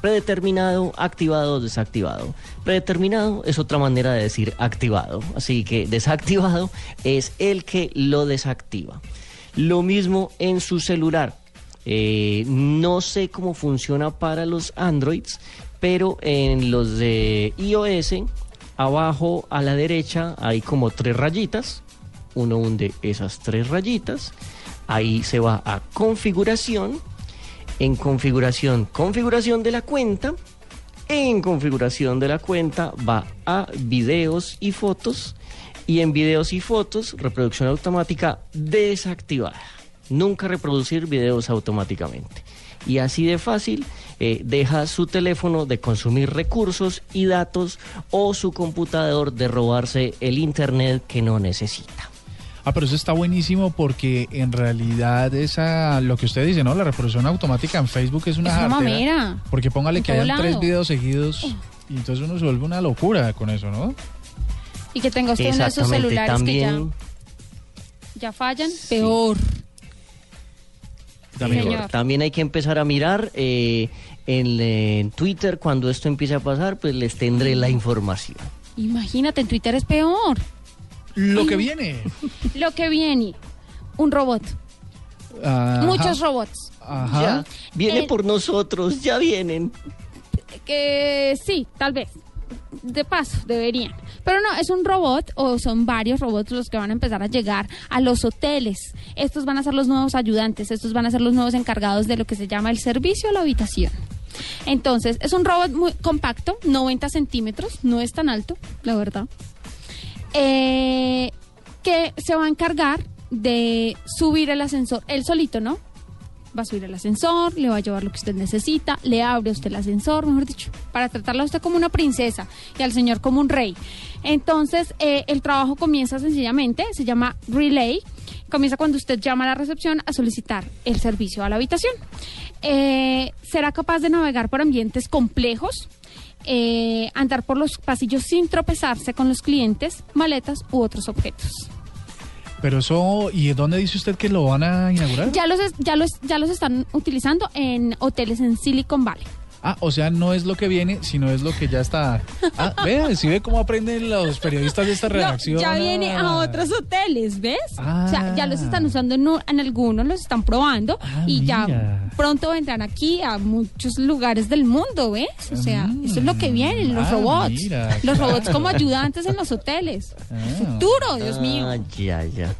predeterminado, activado, desactivado. Predeterminado es otra manera de decir activado, así que desactivado es el que lo desactiva. Lo mismo en su celular. Eh, no sé cómo funciona para los Androids, pero en los de iOS, abajo a la derecha hay como tres rayitas. Uno hunde esas tres rayitas. Ahí se va a configuración. En configuración, configuración de la cuenta. En configuración de la cuenta va a videos y fotos. Y en videos y fotos, reproducción automática desactivada. Nunca reproducir videos automáticamente. Y así de fácil, eh, deja su teléfono de consumir recursos y datos o su computador de robarse el internet que no necesita. Ah, pero eso está buenísimo porque en realidad esa, lo que usted dice, ¿no? La reproducción automática en Facebook es una Es una mamera. Porque póngale que hayan tres videos seguidos y entonces uno se vuelve una locura con eso, ¿no? Y que tenga usted uno de esos celulares también- que ya, ya fallan, peor. También. Peor. También hay que empezar a mirar eh, en, eh, en Twitter cuando esto empiece a pasar, pues les tendré la información. Imagínate, en Twitter es peor. Lo que viene. Lo que viene, un robot. Ajá. Muchos robots. Ajá. Ya, viene Eh, por nosotros, ya vienen. Que sí, tal vez. De paso, deberían. Pero no, es un robot o son varios robots los que van a empezar a llegar a los hoteles. Estos van a ser los nuevos ayudantes, estos van a ser los nuevos encargados de lo que se llama el servicio a la habitación. Entonces, es un robot muy compacto, 90 centímetros, no es tan alto, la verdad. Eh, que se va a encargar de subir el ascensor, él solito, ¿no? Va a subir el ascensor, le va a llevar lo que usted necesita, le abre a usted el ascensor, mejor dicho, para tratarla a usted como una princesa y al señor como un rey. Entonces, eh, el trabajo comienza sencillamente, se llama Relay, comienza cuando usted llama a la recepción a solicitar el servicio a la habitación. Eh, será capaz de navegar por ambientes complejos, eh, andar por los pasillos sin tropezarse con los clientes, maletas u otros objetos. Pero eso, ¿y dónde dice usted que lo van a inaugurar? Ya los, ya los, ya los están utilizando en hoteles en Silicon Valley. Ah, o sea, no es lo que viene, sino es lo que ya está. Ah, vea, si ve cómo aprenden los periodistas de esta No, redacción. ya viene a Ah. otros hoteles, ¿ves? Ah. O sea, ya los están usando en, un- en algunos, los están probando Ah, y mira. ya pronto vendrán aquí a muchos lugares del mundo, ¿ves? O sea, eso es lo que viene, los Ah, robots. mira, los robots como ayudantes en los hoteles. Ah. Futuro, Dios mío. Ah, ya, ya.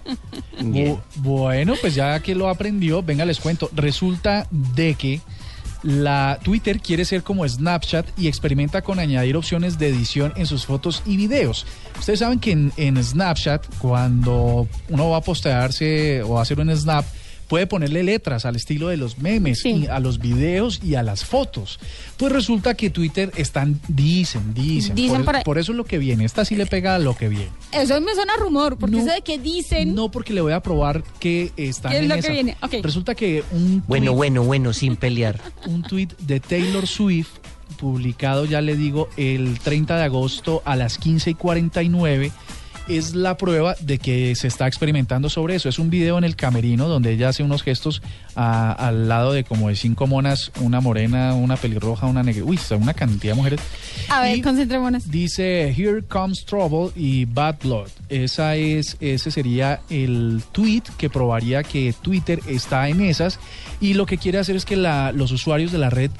Bu- bueno, pues ya que lo aprendió, venga, les cuento. Resulta de que la Twitter quiere ser como Snapchat y experimenta con añadir opciones de edición en sus fotos y videos. Ustedes saben que en, Snapchat, cuando uno va a postearse o hacer un snap, puede ponerle letras al estilo de los memes, Sí. y a los videos y a las fotos. Pues resulta que Twitter están, dicen, dicen. Dicen por, ahí- por eso es lo que viene. Esta sí le pega a lo que viene. Eso me suena a rumor, porque No. eso de que dicen No, porque le voy a probar que están qué es en lo que esa. viene. Ok. Resulta que un Bueno, bueno, bueno, sin pelear. *laughs* un tweet de Taylor Swift publicado, ya le digo, el 30 de agosto a las 15 y 49 es la prueba de que se está experimentando sobre eso. Es un video en el camerino donde ella hace unos gestos a- al lado de como de cinco monas, una morena, una pelirroja, una negra. Uy, una cantidad de mujeres. A ver, concentrémonos. Dice Here Comes Trouble y Bad Blood. Esa es, ese sería el tweet que probaría que Twitter está en esas y lo que quiere hacer es que la- los usuarios de la red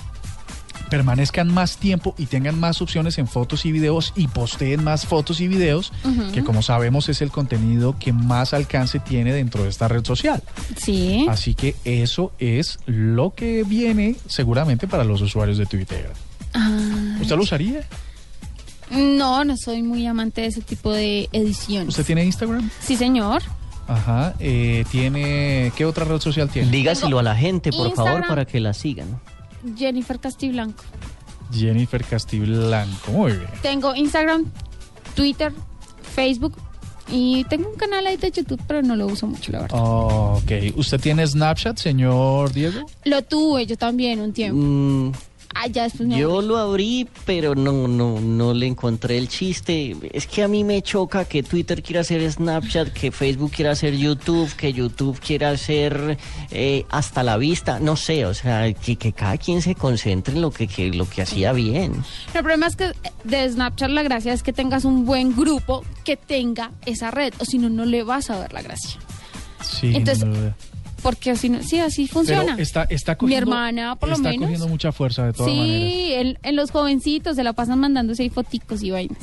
permanezcan más tiempo y tengan más opciones en fotos y videos y posteen más fotos y videos, que como sabemos es el contenido que más alcance tiene dentro de esta red social. Sí. Así que eso es lo que viene seguramente para los usuarios de Twitter. Ah, ¿Usted lo usaría? no, no soy muy amante de ese tipo de ediciones. ¿Usted tiene Instagram? Sí, señor. Ajá. eh, ¿Tiene qué otra red social tiene? Dígaselo a la gente, por favor, para que la sigan. Jennifer Castiblanco. Jennifer Castiblanco. Muy bien. Tengo Instagram, Twitter, Facebook y tengo un canal ahí de YouTube, pero no lo uso mucho, la verdad. Ok. ¿Usted tiene Snapchat, señor Diego? Lo tuve yo también un tiempo. Mm, Ah, ya después me Yo aburrí. lo abrí, pero no, no, no le encontré el chiste. Es que a mí me choca que Twitter quiera hacer Snapchat, que Facebook quiera hacer YouTube, que YouTube quiera hacer eh, hasta la vista. No sé, o sea, que, que cada quien se concentre en lo que, que- lo que hacía bien. El problema es que de Snapchat la gracia es que tengas un buen grupo que tenga esa red, o si no, no le vas a ver la gracia. Sí. Entonces, no. Porque si no, sí, así funciona. Pero está, está Mi hermana, por lo está menos. cogiendo mucha fuerza de todas maneras. Sí, en, en los jovencitos se la pasan mandándose ahí foticos y vainas.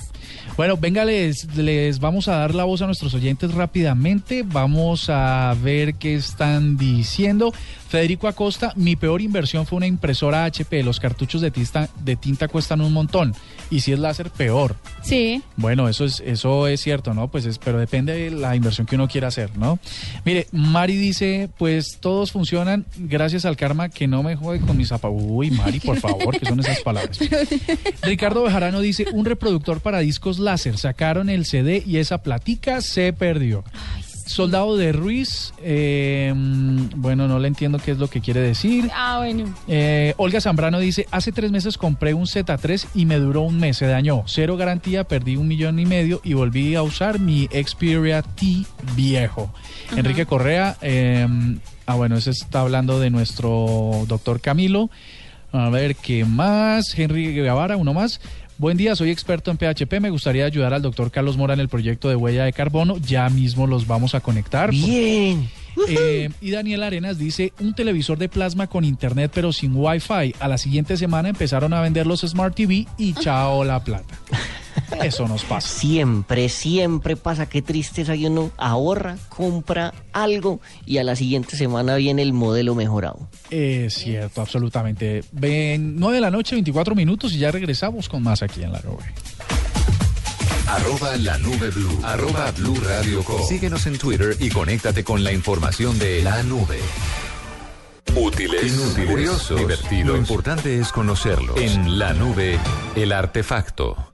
Bueno, venga, les, les vamos a dar la voz a nuestros oyentes rápidamente. Vamos a ver qué están diciendo. Federico Acosta, mi peor inversión fue una impresora HP. Los cartuchos de tinta, de tinta cuestan un montón. Y si es láser, peor. Sí. Bueno, eso es, eso es cierto, ¿no? Pues es, pero depende de la inversión que uno quiera hacer, ¿no? Mire, Mari dice, pues todos funcionan gracias al karma que no me jode con mis zapatos. Uy, Mari, por favor, que son esas palabras. *laughs* Ricardo Bejarano dice, un reproductor para discos láser. Sacaron el CD y esa platica se perdió. Soldado de Ruiz, eh, mm, bueno, no le entiendo qué es lo que quiere decir. Ah, bueno. Eh, Olga Zambrano dice, hace tres meses compré un Z3 y me duró un mes, se dañó. Cero garantía, perdí un millón y medio y volví a usar mi Xperia T viejo. Enrique Correa, eh, ah bueno, ese está hablando de nuestro doctor Camilo. A ver, ¿qué más? Henry Guevara, uno más. Buen día, soy experto en PHP. Me gustaría ayudar al doctor Carlos Mora en el proyecto de huella de carbono. Ya mismo los vamos a conectar. Bien. Eh, y Daniel Arenas dice, un televisor de plasma con internet pero sin wifi. A la siguiente semana empezaron a vender los Smart TV y chao la plata. *laughs* Eso nos pasa. Siempre, siempre pasa. Qué tristeza que uno ahorra, compra algo y a la siguiente semana viene el modelo mejorado. Es cierto, absolutamente. Ven, 9 de la noche, 24 minutos y ya regresamos con más aquí en la nube. Arroba la nube blue. Arroba blue radio com. Síguenos en Twitter y conéctate con la información de la nube. Útiles, inútiles, curiosos, divertidos. Lo importante es conocerlos. En la nube, el artefacto.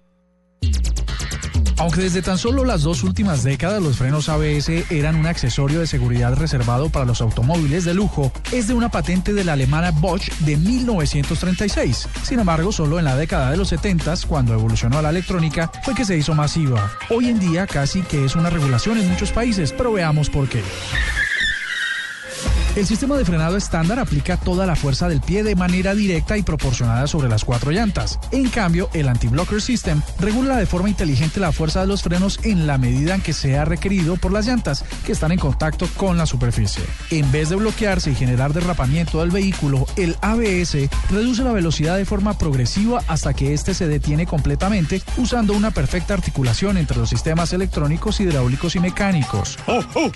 Aunque desde tan solo las dos últimas décadas los frenos ABS eran un accesorio de seguridad reservado para los automóviles de lujo, es de una patente de la alemana Bosch de 1936. Sin embargo, solo en la década de los 70, cuando evolucionó a la electrónica, fue que se hizo masiva. Hoy en día casi que es una regulación en muchos países, pero veamos por qué. El sistema de frenado estándar aplica toda la fuerza del pie de manera directa y proporcionada sobre las cuatro llantas. En cambio, el anti-blocker system regula de forma inteligente la fuerza de los frenos en la medida en que sea requerido por las llantas que están en contacto con la superficie. En vez de bloquearse y generar derrapamiento del vehículo, el ABS reduce la velocidad de forma progresiva hasta que éste se detiene completamente usando una perfecta articulación entre los sistemas electrónicos, hidráulicos y mecánicos. Oh, oh.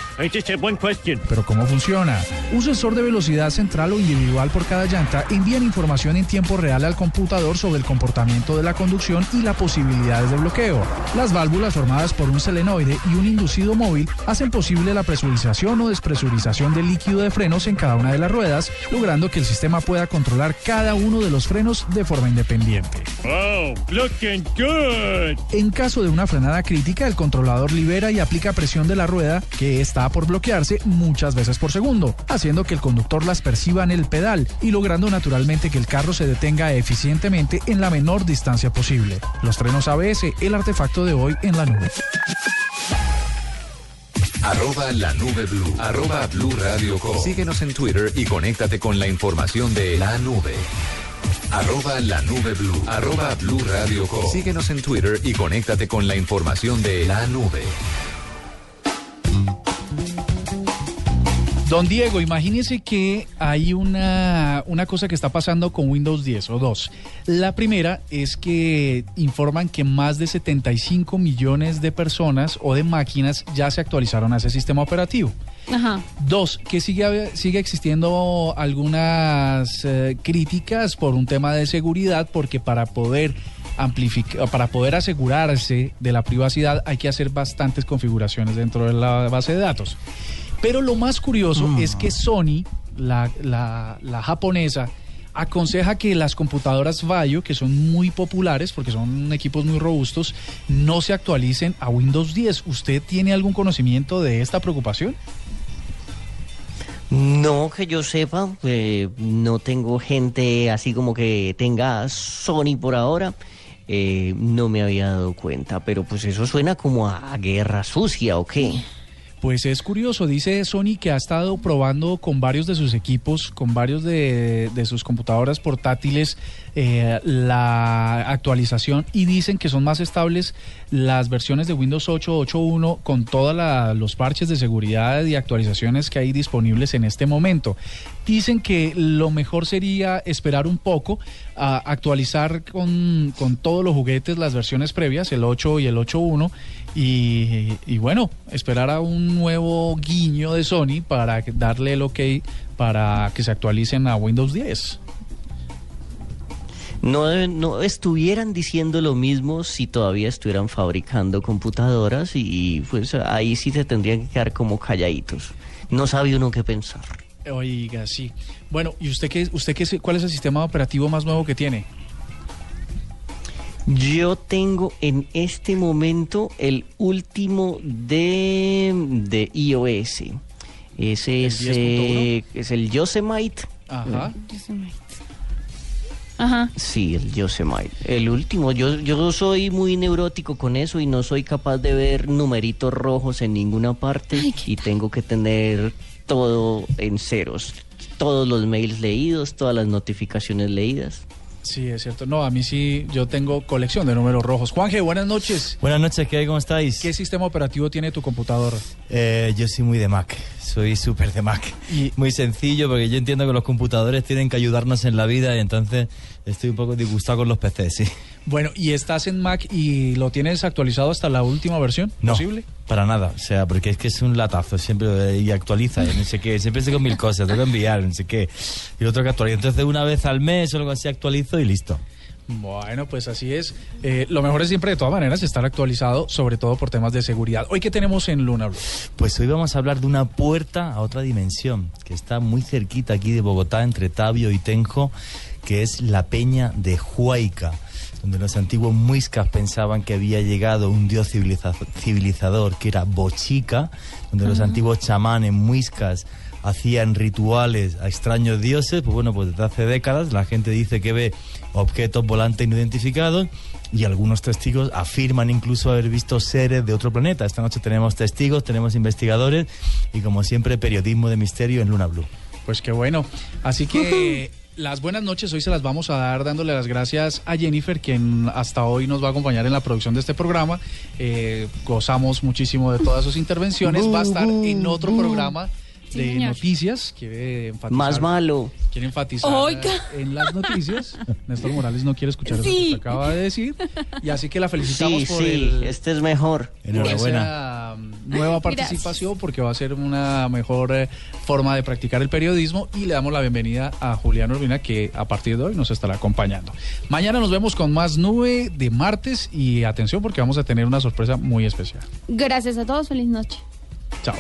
Pero ¿cómo funciona? Un sensor de velocidad central o individual por cada llanta envían información en tiempo real al computador sobre el comportamiento de la conducción y las posibilidades de bloqueo. Las válvulas formadas por un solenoide y un inducido móvil hacen posible la presurización o despresurización del líquido de frenos en cada una de las ruedas, logrando que el sistema pueda controlar cada uno de los frenos de forma independiente. Oh, looking good. En caso de una frenada crítica, el controlador libera y aplica presión de la rueda que está por bloquearse muchas veces por segundo. Haciendo que el conductor las perciba en el pedal y logrando naturalmente que el carro se detenga eficientemente en la menor distancia posible. Los frenos ABS, el artefacto de hoy en la nube. Arroba la nube blue. Arroba blue radio com. Síguenos en Twitter y conéctate con la información de la nube. Arroba la nube blue. Arroba blue radio com. Síguenos en Twitter y conéctate con la información de la nube. Don Diego, imagínese que hay una, una cosa que está pasando con Windows 10 o dos. La primera es que informan que más de 75 millones de personas o de máquinas ya se actualizaron a ese sistema operativo. Ajá. Dos, que sigue, sigue existiendo algunas eh, críticas por un tema de seguridad, porque para poder amplificar, para poder asegurarse de la privacidad hay que hacer bastantes configuraciones dentro de la base de datos. Pero lo más curioso es que Sony, la, la- la japonesa, aconseja que las computadoras Vaio, que son muy populares porque son equipos muy robustos, no se actualicen a Windows 10. ¿Usted tiene algún conocimiento de esta preocupación? No, que yo sepa, eh, no tengo gente así como que tenga Sony por ahora. eh, no me había dado cuenta, pero pues eso suena como a guerra sucia, ¿o qué? Pues es curioso, dice Sony que ha estado probando con varios de sus equipos, con varios de, sus computadoras portátiles, eh, la actualización y dicen que son más estables las versiones de Windows 8, 8.1 con todos los parches de seguridad y actualizaciones que hay disponibles en este momento. Dicen que lo mejor sería esperar un poco, a actualizar con, con todos los juguetes las versiones previas, el 8 y el 8.1, y, y bueno, esperar a un nuevo guiño de Sony para darle el ok para que se actualicen a Windows 10. No, no estuvieran diciendo lo mismo si todavía estuvieran fabricando computadoras y, pues ahí sí se tendrían que quedar como calladitos. No sabe uno qué pensar. Oiga, sí. Bueno, ¿y usted qué, usted qué, es- cuál es el sistema operativo más nuevo que tiene? Yo tengo en este momento el último de, de iOS. Ese es, 10.1? eh, es el Yosemite. Ajá. Ajá. Sí, el Yosemite. El último. Yo, yo soy muy neurótico con eso y no soy capaz de ver numeritos rojos en ninguna parte y tengo que tener todo en ceros. Todos los mails leídos, todas las notificaciones leídas. Sí, es cierto. No, a mí sí, yo tengo colección de números rojos. Juanje, buenas noches. Buenas noches, ¿qué hay? ¿Cómo estáis? ¿Qué sistema operativo tiene tu computador? Eh, yo soy muy de Mac, soy súper de Mac. Muy sencillo porque yo entiendo que los computadores tienen que ayudarnos en la vida y entonces estoy un poco disgustado con los PCs, sí. Bueno, ¿y estás en Mac y lo tienes actualizado hasta la última versión No, posible? para nada, o sea, porque es que es un latazo siempre eh, y actualiza y no sé qué, siempre estoy con mil cosas, tengo que enviar, no sé qué, y otro que actualiza. Entonces una vez al mes o algo así actualizo y listo. Bueno, pues así es. Eh, lo mejor es siempre, de todas maneras, estar actualizado, sobre todo por temas de seguridad. Hoy, ¿qué tenemos en Luna Blue? Pues hoy vamos a hablar de una puerta a otra dimensión, que está muy cerquita aquí de Bogotá, entre Tabio y Tenjo, que es la Peña de Huayca, donde los antiguos muiscas pensaban que había llegado un dios civiliza- civilizador, que era Bochica, donde los antiguos chamanes muiscas hacían rituales a extraños dioses, pues bueno, pues desde hace décadas la gente dice que ve objetos volantes no identificados y algunos testigos afirman incluso haber visto seres de otro planeta. Esta noche tenemos testigos, tenemos investigadores y como siempre periodismo de misterio en Luna Blue. Pues qué bueno. Así que *laughs* las buenas noches hoy se las vamos a dar dándole las gracias a Jennifer, quien hasta hoy nos va a acompañar en la producción de este programa. Eh, gozamos muchísimo de todas sus intervenciones. Va a estar en otro programa Sí, de señor. noticias. Quiere enfatizar, Más malo. Quiere enfatizar Oiga. en las noticias. Néstor Morales no quiere escuchar que Sí. usted acaba de decir. Y así que la felicitamos Sí, por sí, el, este es mejor. um, nueva participación porque va a ser una mejor eh, forma de practicar el periodismo y le damos la bienvenida a Julián Urbina que a partir de hoy nos estará acompañando. Mañana nos vemos con más nube de martes y atención porque vamos a tener una sorpresa muy especial. Gracias a todos. Feliz noche. Chao.